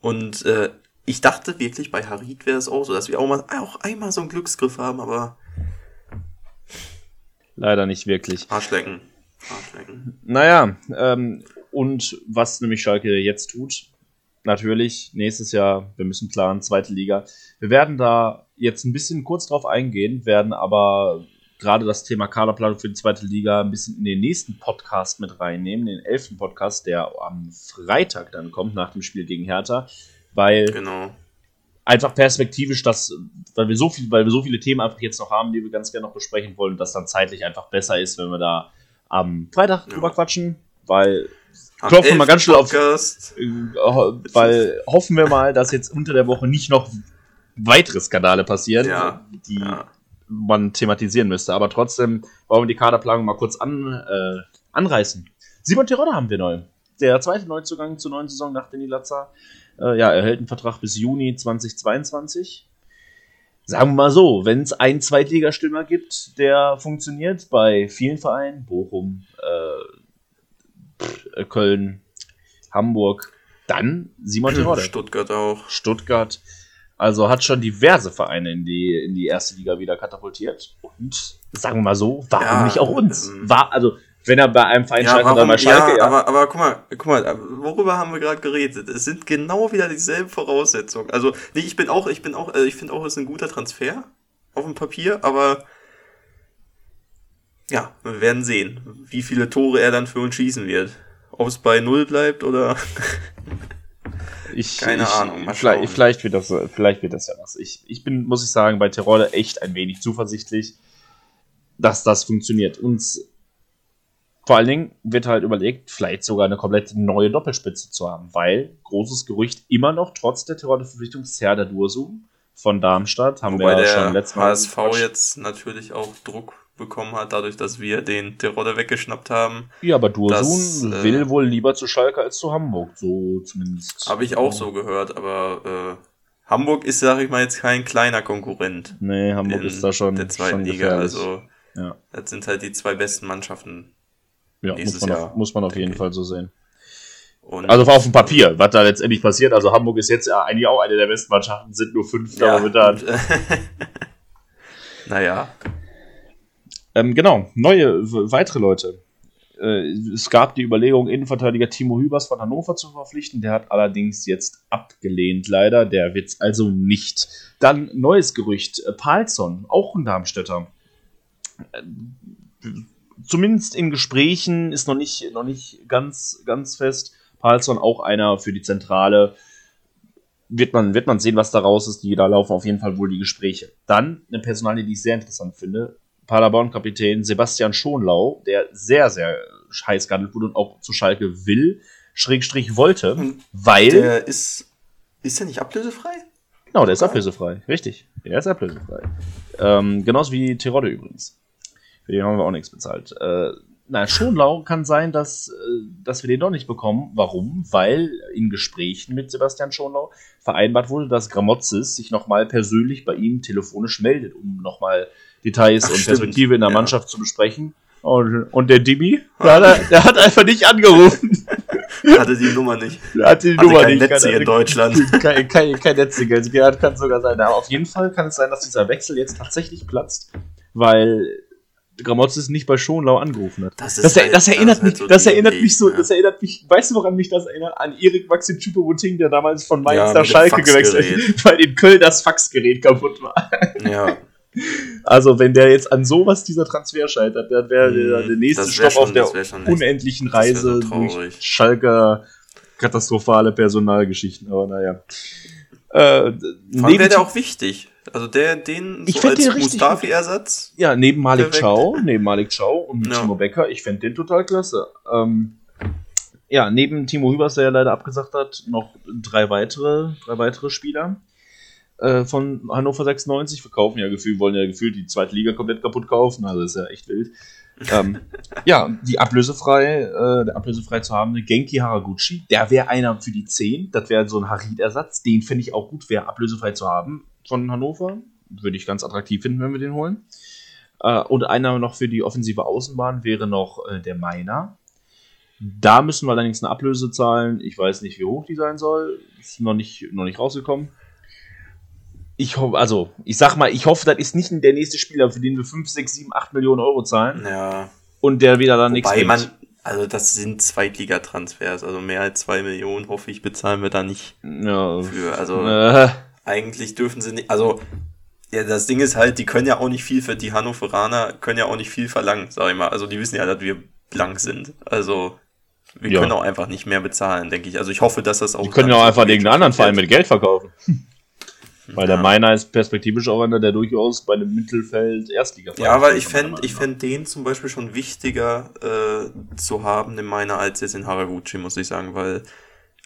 Und äh, ich dachte wirklich, bei Harid wäre es auch so, dass wir auch mal auch einmal so einen Glücksgriff haben, aber. Leider nicht wirklich. Arschlecken. Arschlecken. Naja, ähm, und was nämlich Schalke jetzt tut, natürlich, nächstes Jahr, wir müssen planen, zweite Liga. Wir werden da jetzt ein bisschen kurz drauf eingehen, werden aber gerade das Thema Kaderplanung für die zweite Liga ein bisschen in den nächsten Podcast mit reinnehmen, den elften Podcast, der am Freitag dann kommt, nach dem Spiel gegen Hertha weil genau. einfach perspektivisch, dass, weil wir so viel, weil wir so viele Themen einfach jetzt noch haben, die wir ganz gerne noch besprechen wollen, dass dann zeitlich einfach besser ist, wenn wir da am Freitag ja. drüber quatschen, weil klopfen wir mal ganz schnell auf, äh, weil hoffen wir mal, dass jetzt unter der Woche nicht noch weitere Skandale passieren, ja. die ja. man thematisieren müsste. Aber trotzdem wollen wir die Kaderplanung mal kurz an, äh, anreißen. Simon Terodde haben wir neu. Der zweite Neuzugang zur neuen Saison nach Denis Lazar. Äh, ja, erhält einen Vertrag bis Juni 2022. Sagen wir mal so, wenn es einen Zweitligastürmer gibt, der funktioniert bei vielen Vereinen, Bochum, äh, Köln, Hamburg, dann Simon Terodde. Stuttgart auch. Stuttgart. Also hat schon diverse Vereine in die, in die erste Liga wieder katapultiert. Und sagen wir mal so, warum ja, nicht auch uns? Ähm, War, also wenn er bei einem Verein Ja, scheitert, dann bei Schalke, ja, ja. aber, aber guck mal, guck mal, worüber haben wir gerade geredet? Es sind genau wieder dieselben Voraussetzungen. Also, nee, ich bin auch, ich bin auch, äh, ich finde auch, es ist ein guter Transfer auf dem Papier, aber ja, wir werden sehen, wie viele Tore er dann für uns schießen wird. Ob es bei Null bleibt oder Ich, Keine ich, Ahnung, Vielleicht, vielleicht, wird das, vielleicht wird das ja was. Ich, ich bin, muss ich sagen, bei Terodde echt ein wenig zuversichtlich, dass das funktioniert. Und vor allen Dingen wird halt überlegt, vielleicht sogar eine komplett neue Doppelspitze zu haben, weil großes Gerücht immer noch trotz der Terodde-Verpflichtung Serdar Dursun von Darmstadt haben wobei wir ja schon letztes Mal HSV jetzt natürlich auch Druck bekommen hat, dadurch, dass wir den Terodde weggeschnappt haben. Ja, aber Dursun das, äh, will wohl lieber zu Schalke als zu Hamburg, so zumindest. Habe ich auch so gehört, aber äh, Hamburg ist, sag ich mal, jetzt kein kleiner Konkurrent. Nee, Hamburg ist da schon, der zweiten schon Liga. Also ja. das sind halt die zwei besten Mannschaften. Ja, muss man, Jahr, auf, muss man auf jeden. Fall so sehen. Und Also auf dem Papier, was da letztendlich passiert. Also Hamburg ist jetzt ja eigentlich auch eine der besten Mannschaften, sind nur fünf, ja, aber gut. naja, Ähm, genau, neue, weitere Leute. Äh, es gab die Überlegung, Innenverteidiger Timo Hübers von Hannover zu verpflichten. Der hat allerdings jetzt abgelehnt, leider. Der wird's also nicht. Dann neues Gerücht: äh, Palsson, auch ein Darmstädter. Äh, Zumindest in Gesprächen ist noch nicht, noch nicht ganz, ganz fest. Palsson auch einer für die Zentrale. Wird man, wird man sehen, was daraus ist. Die, da laufen auf jeden Fall wohl die Gespräche. Dann eine Personalie, die ich sehr interessant finde. Paderborn-Kapitän Sebastian Schonlau, der sehr, sehr heiß gehandelt wurde und auch zu Schalke will, Schrägstrich wollte, Und weil. der ist, ist der nicht ablösefrei? genau, der ist ablösefrei. Richtig. Der ist ablösefrei. Ähm, genauso wie Terodde übrigens. Für den haben wir auch nichts bezahlt. Äh, na, Schonlau kann sein, dass, äh, dass wir den doch nicht bekommen. Warum? Weil in Gesprächen mit Sebastian Schonlau vereinbart wurde, dass Gramozis sich nochmal persönlich bei ihm telefonisch meldet, um nochmal Details Ach, und stimmt. Perspektive in der Ja. Mannschaft zu besprechen. Und, und der Dimi, der, hat- der hat einfach nicht angerufen. Hatte die Nummer nicht. Der hat die Hatte Nummer kein nicht. Netz hier in Deutschland. Kein, kein, kein Netzsiegel. Ja, kann sogar sein. Aber auf jeden Fall kann es sein, dass dieser Wechsel jetzt tatsächlich platzt, weil Gramozis nicht bei Schonlau angerufen hat. Das, Das, er, halt- das erinnert ist mich, halt so das erinnert mich so, ne? das erinnert mich, weißt du, woran mich das erinnert? An Erik Maxim Choupo-Moting, der damals von Mainz Ja, nach Schalke gewechselt ist, weil in Köln das Faxgerät kaputt war. Ja, Also, wenn der jetzt an sowas dieser Transfer scheitert, dann wäre Mhm, der, der nächste Stopp auf schon- der schon echt- unendlichen so Reise traurig. durch Schalker katastrophale Personalgeschichten. Aber naja. Äh, neben, wäre der auch wichtig. Also der, den Ich so als Mustafi-Ersatz. ja, neben Malik Perfekt. Chow, neben Malik Chow und Ja. Timo Becker, ich fände den total klasse. Ähm, ja, neben Timo Hübers, der ja leider abgesagt hat, noch drei weitere, drei weitere Spieler äh, von Hannover 96. Wir kaufen ja gefühlt, wollen ja gefühlt die zweite Liga komplett kaputt kaufen, also ist ja echt wild. ähm, ja, die ablösefrei, äh, der ablösefrei zu haben, Genki Haraguchi, der wäre einer für die 10, das wäre so ein Harid-Ersatz, den finde ich auch gut, wäre ablösefrei zu haben von Hannover. Würde ich ganz attraktiv finden, wenn wir den holen. Äh, und einer noch für die offensive Außenbahn wäre noch äh, der Meiner. Da müssen wir allerdings eine Ablöse zahlen. Ich weiß nicht, wie hoch die sein soll. Ist noch nicht, noch nicht rausgekommen. Ich hoffe, also, ich sag mal, ich hoffe, das ist nicht der nächste Spieler, für den wir 5, 6, 7, 8 Millionen Euro zahlen Ja, und der wieder dann nichts bringt. man, also das sind Zweitligatransfers, also mehr als zwei Millionen, hoffe ich, bezahlen wir da nicht Ja, für. Also äh, eigentlich dürfen sie nicht, also ja, das Ding ist halt, die können ja auch nicht viel für die Hannoveraner, können ja auch nicht viel verlangen, sag ich mal. Also die wissen ja, dass wir blank sind. Also wir Ja. können auch einfach nicht mehr bezahlen, denke ich. Also ich hoffe, dass das auch. die können ja auch einfach irgendeinen anderen Verein mit Geld verkaufen. Weil der Ja. Meiner ist perspektivisch auch einer, der durchaus bei einem Mittelfeld Erstliga Ja, weil ich fände ich fänd den zum Beispiel schon wichtiger äh, zu haben in meiner als jetzt in Haraguchi, muss ich sagen, weil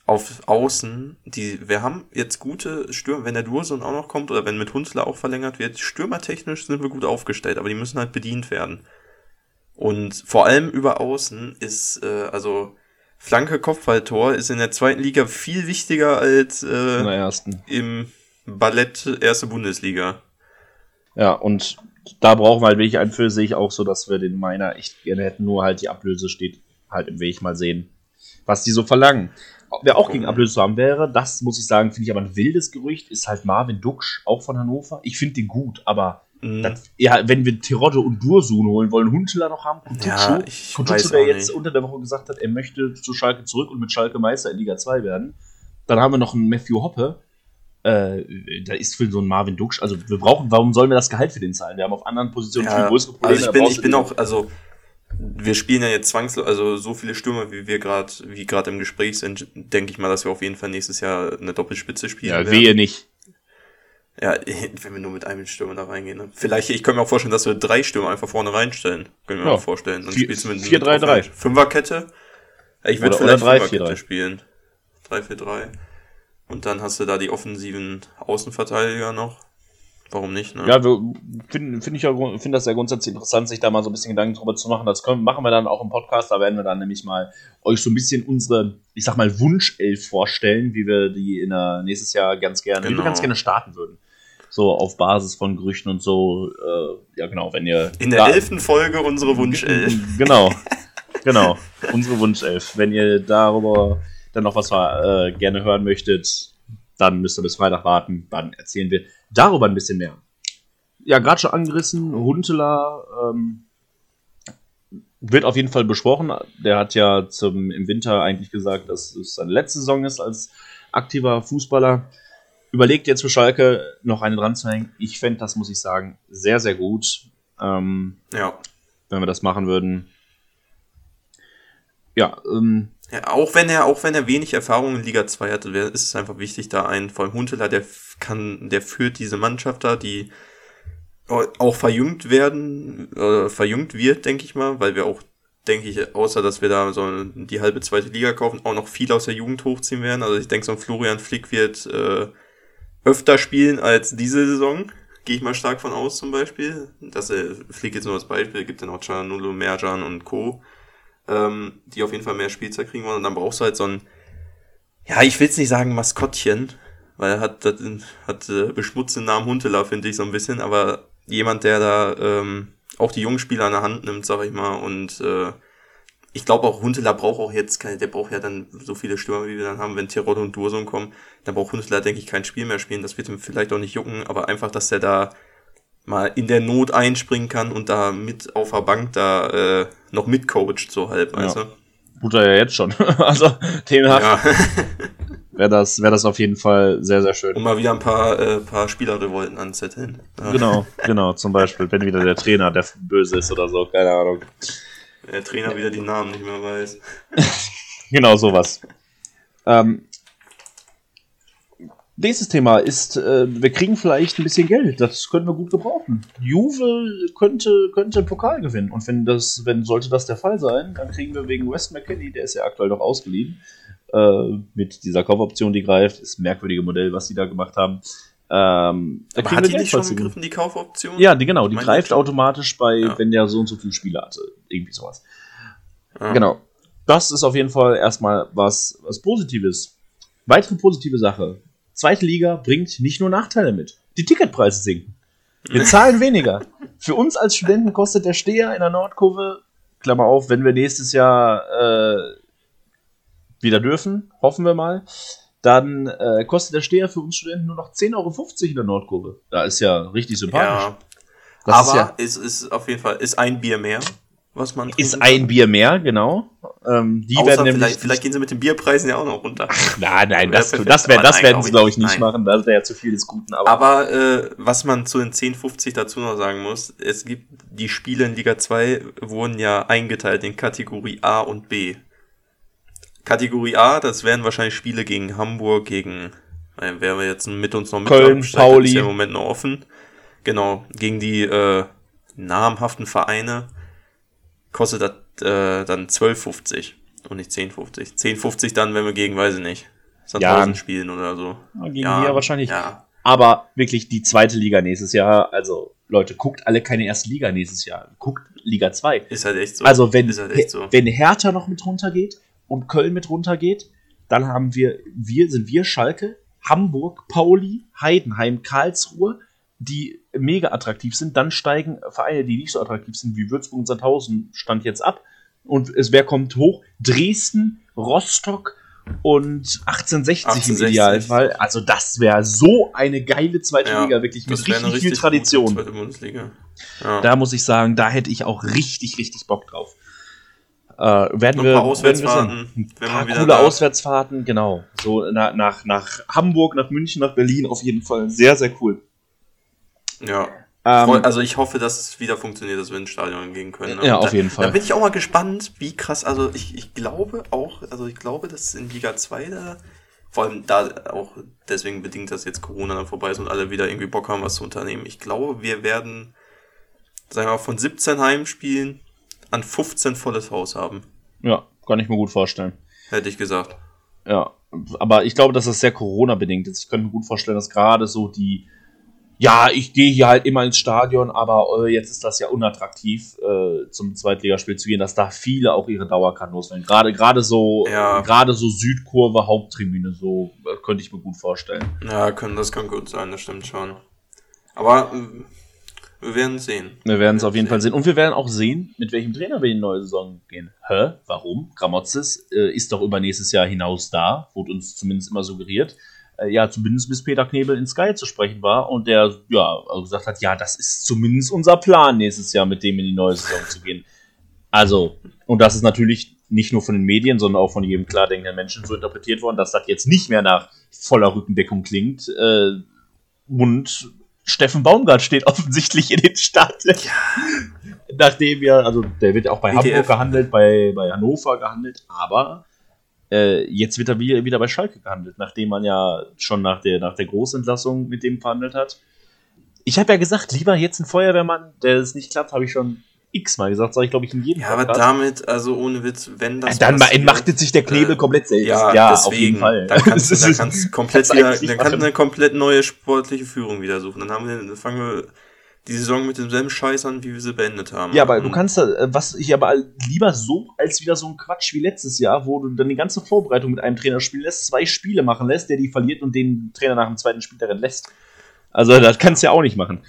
auf Außen, die, wir haben jetzt gute Stürmer, wenn der Dursun auch noch kommt oder wenn mit Hunsler auch verlängert wird, stürmertechnisch sind wir gut aufgestellt, aber die müssen halt bedient werden. Und vor allem über Außen ist, äh, also Flanke Kopfballtor ist in der zweiten Liga viel wichtiger als nach. In der äh, ersten. im Ballett erste Bundesliga. Ja, und da brauchen wir halt wirklich einen für sich auch so, dass wir den Meiner echt gerne hätten, nur halt die Ablöse steht halt im Weg mal sehen, was die so verlangen. Wer auch gegen Ablöse zu haben wäre, das muss ich sagen, finde ich aber ein wildes Gerücht, ist halt Marvin Duksch, auch von Hannover. Ich finde den gut, aber Mhm. Das, ja, wenn wir Terodde und Dursun holen wollen, Huntela noch haben, Kutucu, ja, Kutucu der jetzt nicht. unter der Woche gesagt hat, er möchte zu Schalke zurück und mit Schalke Meister in Liga 2 werden. Dann haben wir noch einen Matthew Hoppe. Äh, da ist für so einen Marvin Duksch, also wir brauchen, warum sollen wir das Gehalt für den zahlen? Wir haben auf anderen Positionen ja, viel größere Probleme. Also ich bin, ich bin auch, also wir spielen ja jetzt zwangslos, also so viele Stürmer, wie wir gerade, wie gerade im Gespräch sind, denke ich mal, dass wir auf jeden Fall nächstes Jahr eine Doppelspitze spielen. Ja, werden. wehe nicht. Ja, wenn wir nur mit einem Stürmer da reingehen. Ne? Vielleicht, ich könnte mir auch vorstellen, dass wir drei Stürmer einfach vorne reinstellen. Können wir ja. auch vorstellen. Dann spielst du mit 4-3-3. Fünferkette. Ich würde vielleicht oder 3, Fünferkette spielen. 3-4-3. Und dann hast du da die offensiven Außenverteidiger noch. Warum nicht? Ne? Ja, finde find ich ja, find das ja grundsätzlich interessant, sich da mal so ein bisschen Gedanken drüber zu machen. Das können, machen wir dann auch im Podcast. Da werden wir dann nämlich mal euch so ein bisschen unsere, ich sag mal, Wunschelf vorstellen, wie wir die in der, nächstes Jahr ganz gerne, genau. wie wir ganz gerne starten würden. So auf Basis von Gerüchten und so. Äh, ja, genau, wenn ihr. In der elften Folge unsere Wunschelf. Genau, genau, unsere Wunschelf. Wenn ihr darüber dann noch was äh, gerne hören möchtet, dann müsst ihr bis Freitag warten. Dann erzählen wir darüber ein bisschen mehr. Ja, gerade schon angerissen, Huntela ähm, wird auf jeden Fall besprochen. Der hat ja zum, im Winter eigentlich gesagt, dass es seine letzte Saison ist als aktiver Fußballer. Überlegt jetzt für Schalke noch eine dran zu hängen. Ich fände das, muss ich sagen, sehr, sehr gut. Ähm, ja. Wenn wir das machen würden. Ja, ähm, ja, auch wenn er, auch wenn er wenig Erfahrung in Liga 2 hatte, ist es einfach wichtig, da ein, vor allem Huntela, der kann, der führt diese Mannschaft da, die auch verjüngt werden, äh, verjüngt wird, denke ich mal, weil wir auch, denke ich, außer dass wir da so die halbe zweite Liga kaufen, auch noch viel aus der Jugend hochziehen werden. Also ich denke, so ein Florian Flick wird äh, öfter spielen als diese Saison. Gehe ich mal stark von aus zum Beispiel. Dass er, Flick jetzt nur als Beispiel, gibt dann auch Chanulu, Merjan und Co ähm, die auf jeden Fall mehr Spielzeit kriegen wollen. Und dann brauchst du halt so ein, ja, ich will jetzt nicht sagen Maskottchen, weil er hat, hat, hat äh, beschmutzten Namen Huntela, finde ich so ein bisschen, aber jemand, der da ähm, auch die jungen Spieler an der Hand nimmt, sag ich mal, und äh, ich glaube auch Huntela braucht auch jetzt keine, der braucht ja dann so viele Stürmer, wie wir dann haben, wenn Tirol und Dursun kommen, dann braucht Huntela, denke ich, kein Spiel mehr spielen, das wird ihm vielleicht auch nicht jucken, aber einfach, dass der da mal in der Not einspringen kann und da mit auf der Bank da äh, noch mitcoacht, so halb, ja. du? Tut er ja jetzt schon. also demnach ja. wäre das, wär das auf jeden Fall sehr, sehr schön. Und mal wieder ein paar, äh, paar Spielerrevolten anzetteln. Ja. Genau, genau, zum Beispiel, wenn wieder der Trainer der böse ist oder so, keine Ahnung. Der Trainer wieder die Namen nicht mehr weiß. genau, sowas. Ähm, Nächstes Thema ist, äh, wir kriegen vielleicht ein bisschen Geld. Das können wir gut gebrauchen. Juve könnte, könnte Pokal gewinnen. Und wenn das, wenn sollte das der Fall sein, dann kriegen wir wegen West McKinney, der ist ja aktuell noch ausgeliehen, äh, mit dieser Kaufoption, die greift. Ist ein merkwürdiges Modell, was sie da gemacht haben. Ähm, Aber hat die nicht schon gegriffen, die Kaufoption? Ja, die, genau, die greift automatisch bei, ja. wenn der so und so viele Spiele hatte. Irgendwie sowas. Ja. Genau. Das ist auf jeden Fall erstmal was, was Positives. Weitere positive Sache zweite Liga bringt nicht nur Nachteile mit. Die Ticketpreise sinken. Wir zahlen weniger. Für uns als Studenten kostet der Steher in der Nordkurve, Klammer auf, wenn wir nächstes Jahr äh, wieder dürfen, hoffen wir mal, dann äh, kostet der Steher für uns Studenten nur noch 10,50 Euro in der Nordkurve. Da ist ja richtig sympathisch. Ja. Das aber ist, ja, ist, ist auf jeden Fall ist ein Bier mehr was man Ist ein Bier mehr, genau. Ähm, die Außer werden nämlich vielleicht, vielleicht gehen sie mit den Bierpreisen ja auch noch runter. nein, nein, das, das, das, wär, das werden sie, glaube ich, nicht nein. machen. Das wäre ja zu viel des Guten. Aber, aber äh, was man zu den 10,50 dazu noch sagen muss, es gibt die Spiele in Liga 2 wurden ja eingeteilt in Kategorie A und B. Kategorie A, das wären wahrscheinlich Spiele gegen Hamburg, gegen, äh, wer wir jetzt mit uns noch mit Köln, Pauli. ist ja im Moment noch offen. Genau, gegen die äh, namhaften Vereine kostet das äh, dann 12,50 und nicht 10,50. 10,50 dann, wenn wir gegen, weiß ich nicht, Sandhausen ja. spielen oder so. gegen ja, wir wahrscheinlich. Ja. Aber wirklich die zweite Liga nächstes Jahr, also Leute, guckt alle keine erste Liga nächstes Jahr. Guckt Liga 2. Ist halt echt so. Also wenn, halt so. wenn Hertha noch mit runtergeht und Köln mit runtergeht, dann haben wir, wir sind wir Schalke, Hamburg, Pauli, Heidenheim, Karlsruhe, die mega attraktiv sind, dann steigen Vereine, die nicht so attraktiv sind, wie Würzburg und Sandhausen, stand jetzt ab. Und es, wer kommt hoch? Dresden, Rostock und 1860, 1860 im Idealfall. Also das wäre so eine geile zweite ja, Liga, wirklich mit richtig, richtig, viel Tradition. Ja. Da muss ich sagen, da hätte ich auch richtig, richtig Bock drauf. Äh, werden, wir, Auswärtsfahrten, werden wir ein paar coole da. Auswärtsfahrten, genau. So nach, nach, nach Hamburg, nach München, nach Berlin auf jeden Fall. Sehr, sehr cool. Ja. Ähm, also ich hoffe, dass es wieder funktioniert, dass wir ins Stadion gehen können. Ne? Ja, auf jeden Fall. Da bin ich auch mal gespannt, wie krass, also ich, ich glaube auch, also ich glaube, dass in Liga 2 da, vor allem da auch deswegen bedingt, dass jetzt Corona dann vorbei ist und alle wieder irgendwie Bock haben, was zu unternehmen. Ich glaube, wir werden, sagen wir mal, von 17 Heimspielen an 15 volles Haus haben. Ja, kann ich mir gut vorstellen. Hätte ich gesagt. Ja, aber ich glaube, dass das sehr Corona-bedingt ist. Ich könnte mir gut vorstellen, dass gerade so die ja, ich gehe hier halt immer ins Stadion, aber äh, jetzt ist das ja unattraktiv, äh, zum Zweitligaspiel zu gehen, dass da viele auch ihre Dauerkarten loswerden. Gerade gerade so ja. gerade so Südkurve Haupttribüne, so äh, könnte ich mir gut vorstellen. Ja, können das kann gut sein, das stimmt schon. Aber äh, wir werden sehen. Wir werden es auf jeden sehen. Fall sehen. Und wir werden auch sehen, mit welchem Trainer wir in die neue Saison gehen. Hä? Warum? Gramotzes äh, ist doch über nächstes Jahr hinaus da, wurde uns zumindest immer suggeriert äh, ja, zumindest bis Peter Knebel in Sky zu sprechen war und der, ja, also gesagt hat, ja, das ist zumindest unser Plan, nächstes Jahr mit dem in die neue Saison zu gehen. Also, und das ist natürlich nicht nur von den Medien, sondern auch von jedem klar denkenden Menschen so interpretiert worden, dass das jetzt nicht mehr nach voller Rückendeckung klingt. Äh, und Steffen Baumgart steht offensichtlich in den Start. Ja. Nachdem ja, also der wird ja auch bei WTF. Hamburg gehandelt, bei, bei Hannover gehandelt, aber äh, jetzt wird er wieder, wieder bei Schalke gehandelt, nachdem man ja schon nach der, nach der Großentlassung mit dem verhandelt hat. Ich habe ja gesagt, lieber jetzt ein Feuerwehrmann, der es nicht klappt, habe ich schon x-mal gesagt, sage ich glaube ich in jedem Ja, Podcast. aber damit, also ohne Witz, wenn das. Dann passiert, entmachtet sich der Knebel äh, komplett selbst. Ja, ja deswegen, auf jeden Fall. Dann kannst, du komplett wieder, dann kannst du eine komplett neue sportliche Führung wieder suchen. Dann haben wir, dann fangen wir die Saison mit demselben Scheiß an, wie wir sie beendet haben. Ja, aber du kannst, äh, was ich aber lieber so, als wieder so ein Quatsch wie letztes Jahr, wo du dann die ganze Vorbereitung mit einem Trainer spielen lässt, zwei Spiele machen lässt, der die verliert und den Trainer nach dem zweiten Spiel darin lässt. Also das kannst du ja auch nicht machen.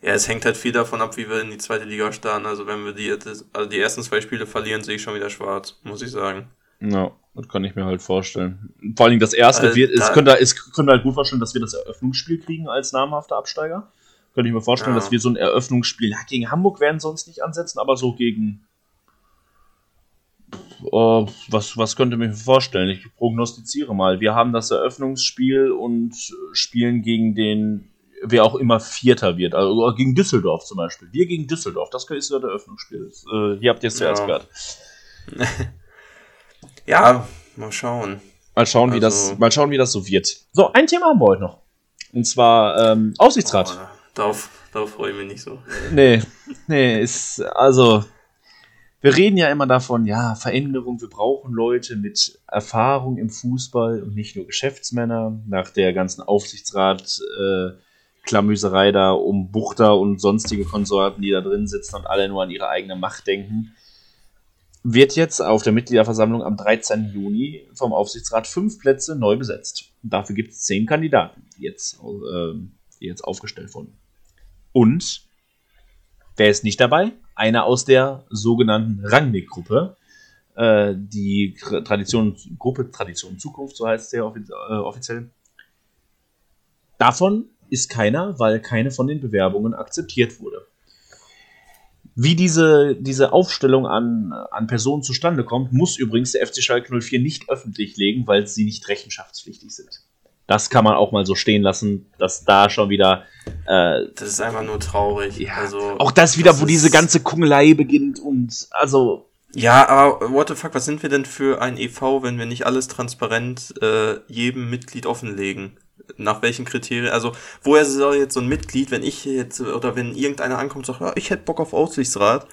Ja, es hängt halt viel davon ab, wie wir in die zweite Liga starten. Also wenn wir die, also die ersten zwei Spiele verlieren, sehe ich schon wieder schwarz, muss ich sagen. Ja, das kann ich mir halt vorstellen. Vor allen Dingen das erste äh, wird, es könnte, es könnte halt gut vorstellen, dass wir das Eröffnungsspiel kriegen als namhafter Absteiger. Könnte ich mir vorstellen, ja. dass wir so ein Eröffnungsspiel, ja, gegen Hamburg werden sonst nicht ansetzen, aber so gegen. Oh, was, was könnte ich mir vorstellen? Ich prognostiziere mal. Wir haben das Eröffnungsspiel und spielen gegen den, wer auch immer Vierter wird. Also gegen Düsseldorf zum Beispiel. Wir gegen Düsseldorf. Das ist ja der Eröffnungsspiel. Äh, hier habt ihr es zuerst ja. gehört. Ja, mal schauen. Mal schauen, also, wie das, also mal schauen, wie das so wird. So, ein Thema haben wir heute noch. Und zwar ähm, Aussichtsrat. Oh, darauf, darauf freue ich mich nicht so. Nee, nee, ist, also, wir reden ja immer davon, ja, Veränderung, wir brauchen Leute mit Erfahrung im Fußball und nicht nur Geschäftsmänner. Nach der ganzen Aufsichtsrat, äh, Klamüserei da um Buchter und sonstige Konsorten, die da drin sitzen und alle nur an ihre eigene Macht denken wird jetzt auf der Mitgliederversammlung am 13. Juni vom Aufsichtsrat fünf Plätze neu besetzt. Dafür gibt es zehn Kandidaten, die jetzt, äh, die jetzt aufgestellt wurden. Und wer ist nicht dabei? Einer aus der sogenannten Rangnick-Gruppe. Äh, die Tradition, Gruppe Tradition Zukunft, so heißt es ja offiz äh, offiziell. Davon ist keiner, weil keine von den Bewerbungen akzeptiert wurde. Wie diese, diese Aufstellung an, an Personen zustande kommt, muss übrigens der FC Schalke 04 nicht öffentlich legen, weil sie nicht rechenschaftspflichtig sind. Das kann man auch mal so stehen lassen, dass da schon wieder. Äh, das ist einfach nur traurig. Ja, also, auch das wieder, das wo diese ganze Kungelei beginnt und also. Ja, aber what the fuck, was sind wir denn für ein EV, wenn wir nicht alles transparent äh, jedem Mitglied offenlegen? Nach welchen Kriterien, also woher soll jetzt so ein Mitglied, wenn ich jetzt, oder wenn irgendeiner ankommt und sagt, ja, ich hätte Bock auf Aussichtsrat,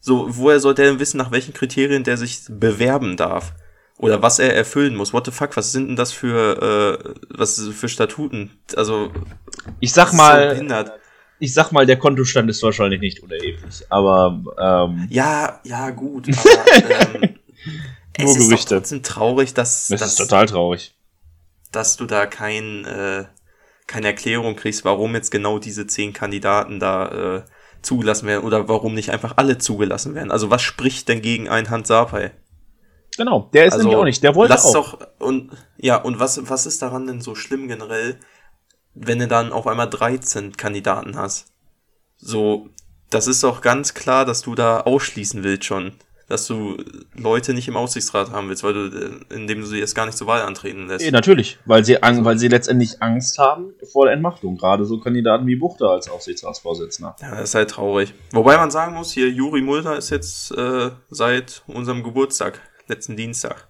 so, woher soll der denn wissen, nach welchen Kriterien der sich bewerben darf? Oder was er erfüllen muss? What the fuck, was sind denn das für, äh, was für Statuten? Also, ich sag mal, so ich sag mal, der Kontostand ist wahrscheinlich nicht unerheblich, aber, ähm, Ja, ja, gut, aber, ähm, es ist Gerüchte. trotzdem traurig, dass, es ist total traurig dass du da kein, äh, keine Erklärung kriegst, warum jetzt genau diese zehn Kandidaten da äh, zugelassen werden oder warum nicht einfach alle zugelassen werden. Also was spricht denn gegen einen Hans Sapai? Genau, der ist Also, nämlich auch nicht. Der wollte Lass auch. doch, und, ja, und was, was ist daran denn so schlimm generell, wenn du dann auf einmal 13 Kandidaten hast? So, das ist doch ganz klar, dass du da ausschließen willst schon. Dass du Leute nicht im Aufsichtsrat haben willst, weil du, äh, indem du sie jetzt gar nicht zur Wahl antreten lässt. Nee, natürlich, weil sie, ang- weil sie letztendlich Angst haben vor der Entmachtung. Gerade so Kandidaten wie Buchter als Aufsichtsratsvorsitzender. Ja, das ist halt traurig. Wobei man sagen muss, hier Juri Mulder ist jetzt äh, seit unserem Geburtstag, letzten Dienstag,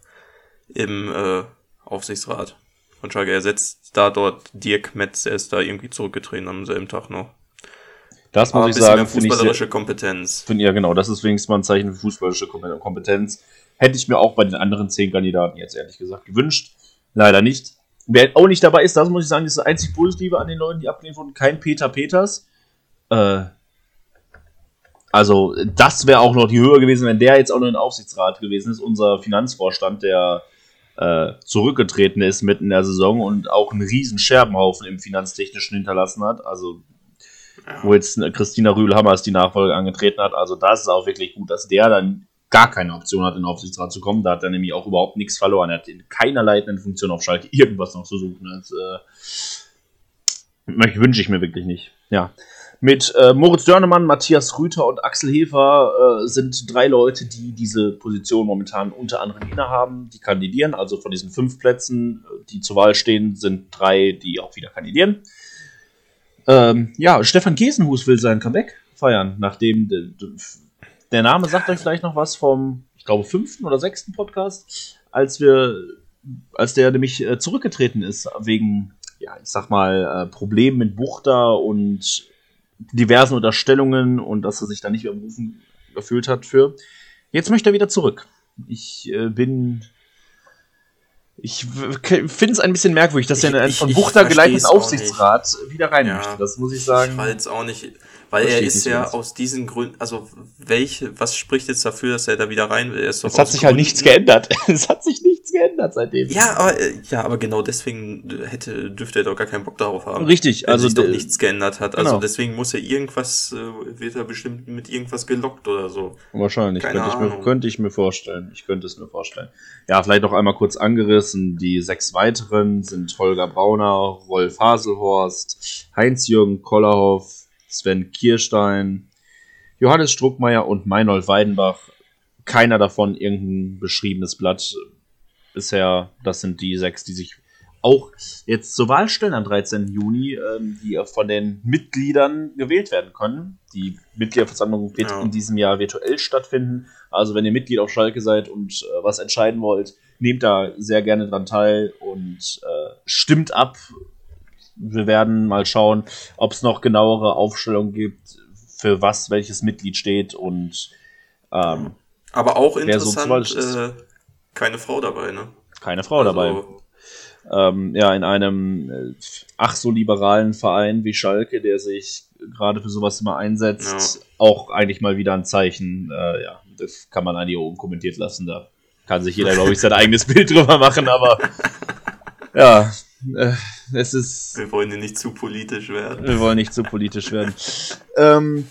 im äh, Aufsichtsrat von Schalke. Er ersetzt da dort Dirk Metz, der ist da irgendwie zurückgetreten am selben Tag noch. Das Aber ein muss ich sagen, sehr, fußballerische Kompetenz. Find, ja, genau, das ist wenigstens mal ein Zeichen für fußballische Kom- Kompetenz. Hätte ich mir auch bei den anderen zehn Kandidaten jetzt ehrlich gesagt gewünscht. Leider nicht. Wer auch nicht dabei ist, das muss ich sagen, das ist das einzig Positive an den Leuten, die abgelehnt wurden. Kein Peter Peters. Äh, also, das wäre auch noch die Höhe gewesen, wenn der jetzt auch noch in Aufsichtsrat gewesen ist. Unser Finanzvorstand, der äh, zurückgetreten ist mitten in der Saison und auch einen riesen Scherbenhaufen im Finanztechnischen hinterlassen hat. Also, wo jetzt Christina Rühl-Hammers die Nachfolge angetreten hat. Also da ist es auch wirklich gut, dass der dann gar keine Option hat, in den Aufsichtsrat zu kommen. Da hat er nämlich auch überhaupt nichts verloren. Er hat in keiner leitenden Funktion auf Schalke irgendwas noch zu suchen. Das äh, wünsche ich mir wirklich nicht. Ja. Mit äh, Moritz Dörnemann, Matthias Rüther und Axel Hefer äh, sind drei Leute, die diese Position momentan unter anderem innehaben, die kandidieren. Also von diesen fünf Plätzen, äh, die zur Wahl stehen, sind drei, die auch wieder kandidieren. Ähm, ja, Stefan Gesenhus will sein Comeback feiern, nachdem de, de, der Name sagt euch vielleicht noch was vom, ich glaube, fünften oder sechsten Podcast, als wir, als der nämlich äh, zurückgetreten ist wegen, ja, ich sag mal, äh, Problemen mit Buchter und diversen Unterstellungen und dass er sich da nicht mehr berufen gefühlt hat für. Jetzt möchte er wieder zurück. Ich äh, bin. Ich finde es ein bisschen merkwürdig, dass er in einen von Buchter geleiteten Aufsichtsrat wieder rein Ja. möchte. Das muss ich sagen. Ich halte auch nicht, weil er ist ja ganz. aus diesen Gründen, also welche, was spricht jetzt dafür, dass er da wieder rein will? Es hat sich halt Gründen- nichts geändert. Es hat sich nichts geändert seitdem. Ja, aber, äh, ja, aber genau deswegen hätte, dürfte er doch gar keinen Bock darauf haben. Richtig, Wenn also sich doch nichts geändert hat. Genau. Also deswegen muss er irgendwas, äh, wird er bestimmt mit irgendwas gelockt oder so. Wahrscheinlich, Keine könnte ich, mir, Ahnung. könnte ich mir vorstellen. Ich könnte es mir vorstellen. Ja, vielleicht noch einmal kurz angerissen. Die sechs weiteren sind Holger Brauner, Rolf Haselhorst, Heinz-Jürgen Kollerhoff, Sven Kierstein, Johannes Struckmeier und Meinhold Weidenbach. Keiner davon irgendein beschriebenes Blatt bisher. Das sind die sechs, die sich auch jetzt zur Wahl stellen am 13. Juni, ähm, die von den Mitgliedern gewählt werden können. Die Mitgliederversammlung wird Ja. in diesem Jahr virtuell stattfinden. Also wenn ihr Mitglied auf Schalke seid und äh, was entscheiden wollt, nehmt da sehr gerne dran teil und äh, stimmt ab. Wir werden mal schauen, ob es noch genauere Aufstellungen gibt, für was welches Mitglied steht und ähm, Aber auch so interessant, ist. äh, keine Frau dabei, ne? keine Frau dabei. Also, ähm, ja, in einem äh, ach so liberalen Verein wie Schalke, der sich gerade für sowas immer einsetzt, auch eigentlich mal wieder ein Zeichen. Äh, ja, das kann man eigentlich auch unkommentiert lassen. Da kann sich jeder, glaube ich, sein eigenes Bild drüber machen, aber ja, äh, es ist. Wir wollen hier nicht zu politisch werden. Wir wollen nicht zu politisch werden. Ähm,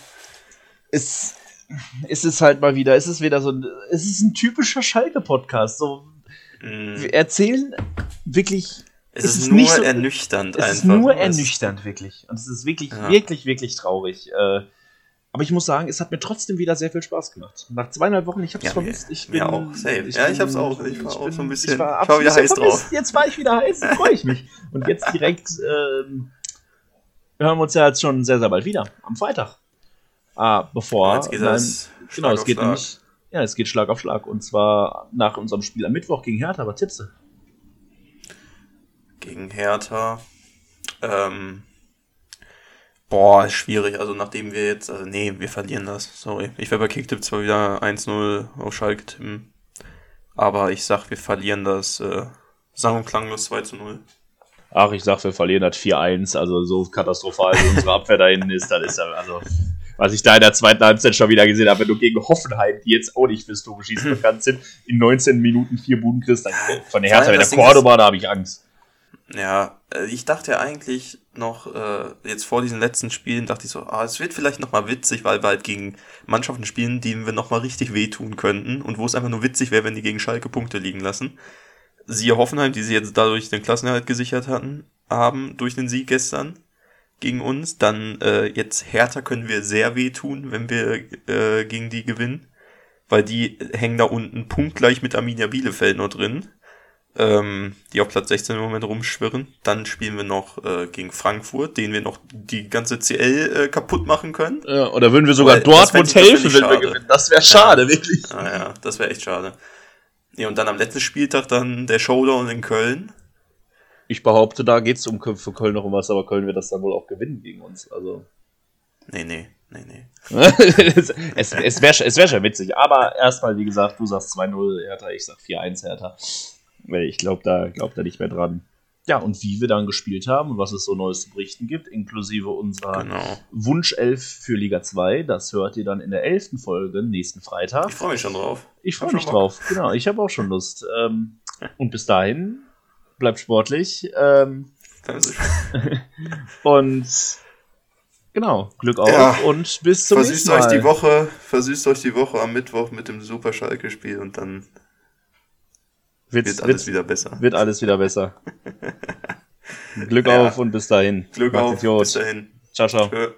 es, es ist halt mal wieder, es ist wieder so ein, es ist ein typischer Schalke-Podcast. So, Mm, wir erzählen wirklich Es es ist, ist nur nicht so- ernüchternd Es einfach. ist nur Es- ernüchternd, wirklich. Und es ist wirklich, Ja. wirklich, wirklich traurig. Äh, aber ich muss sagen, es hat mir trotzdem wieder sehr viel Spaß gemacht. Nach zweieinhalb Wochen, ich habe es Ja, vermisst. Ich mir auch, safe. Ja, ich hab's auch. Ich war auch so ein bisschen- Ich war, ich war wieder heiß vermisst. drauf. Jetzt war ich wieder heiß, jetzt freue ich mich. Und jetzt direkt ähm, hören wir uns ja jetzt schon sehr, sehr bald wieder. Am Freitag. Ah, bevor. Jetzt geht nein, das genau, es geht Schlag. nämlich. Ja, es geht Schlag auf Schlag. Und zwar nach unserem Spiel am Mittwoch gegen Hertha. Aber Tippse. gegen Hertha. Ähm, boah, ist schwierig. Also nachdem wir jetzt, also nee, wir verlieren das. Sorry. Ich werde bei Kicktipp zwar wieder 1-0 auf Schalke tippen, aber ich sag, wir verlieren das äh, sang- und klanglos 2 0. Ach, ich sag, wir verlieren das 4-1. Also so katastrophal wie unsere Abwehr da hinten ist, das ist ja, also, was ich da in der zweiten Halbzeit schon wieder gesehen habe, wenn du gegen Hoffenheim, die jetzt auch nicht fürs Tore schießen bekannt sind, in 19 Minuten vier Buden kriegst, dann von der Hertha, wenn der Cordoba, da habe ich Angst. Ja, äh, ich dachte ja eigentlich noch, äh, jetzt vor diesen letzten Spielen, dachte ich so, ah, es wird vielleicht nochmal witzig, weil wir halt gegen Mannschaften spielen, denen wir nochmal richtig wehtun könnten und wo es einfach nur witzig wäre, wenn die gegen Schalke Punkte liegen lassen. Siehe Hoffenheim, die sie jetzt dadurch den Klassenerhalt gesichert hatten, haben durch den Sieg gestern gegen uns. Dann äh, jetzt Hertha können wir sehr wehtun, wenn wir äh, gegen die gewinnen, weil die hängen da unten punktgleich mit Arminia Bielefeld noch drin ähm, die auf Platz 16 im Moment rumschwirren. Dann spielen wir noch äh, gegen Frankfurt, den wir noch die ganze CL äh, kaputt machen können. Ja, oder würden wir sogar Weil, Dortmund helfen, wenn wir gewinnen? Das wäre schade, ja. wirklich. Ah, ja, das wäre echt schade. Ja, und dann am letzten Spieltag dann der Showdown in Köln. Ich behaupte, da geht es um für Köln noch um was, aber Köln wird das dann wohl auch gewinnen gegen uns. Also. Nee, nee, nee, nee. es es wäre es wär schon witzig, aber erstmal, wie gesagt, du sagst 2-0 Hertha, ich sag 4-1 Hertha. Ich glaube da, glaub da nicht mehr dran. Ja, und wie wir dann gespielt haben und was es so Neues zu berichten gibt, inklusive unserer genau. Wunschelf für Liga 2, das hört ihr dann in der elften Folge nächsten Freitag. Ich freue mich schon drauf. Ich freue mich drauf, genau. Ich habe auch schon Lust. Ähm, und bis dahin, bleibt sportlich. Ähm, und genau, Glück auf ja, und bis zum nächsten Mal. Euch die Woche, versüßt euch die Woche am Mittwoch mit dem Super Schalke-Spiel und dann wird, wird alles wird, wieder besser. Wird alles wieder besser. Glück ja. auf und bis dahin. Glück Macht auf, bis dahin. Ciao, ciao. Tschö.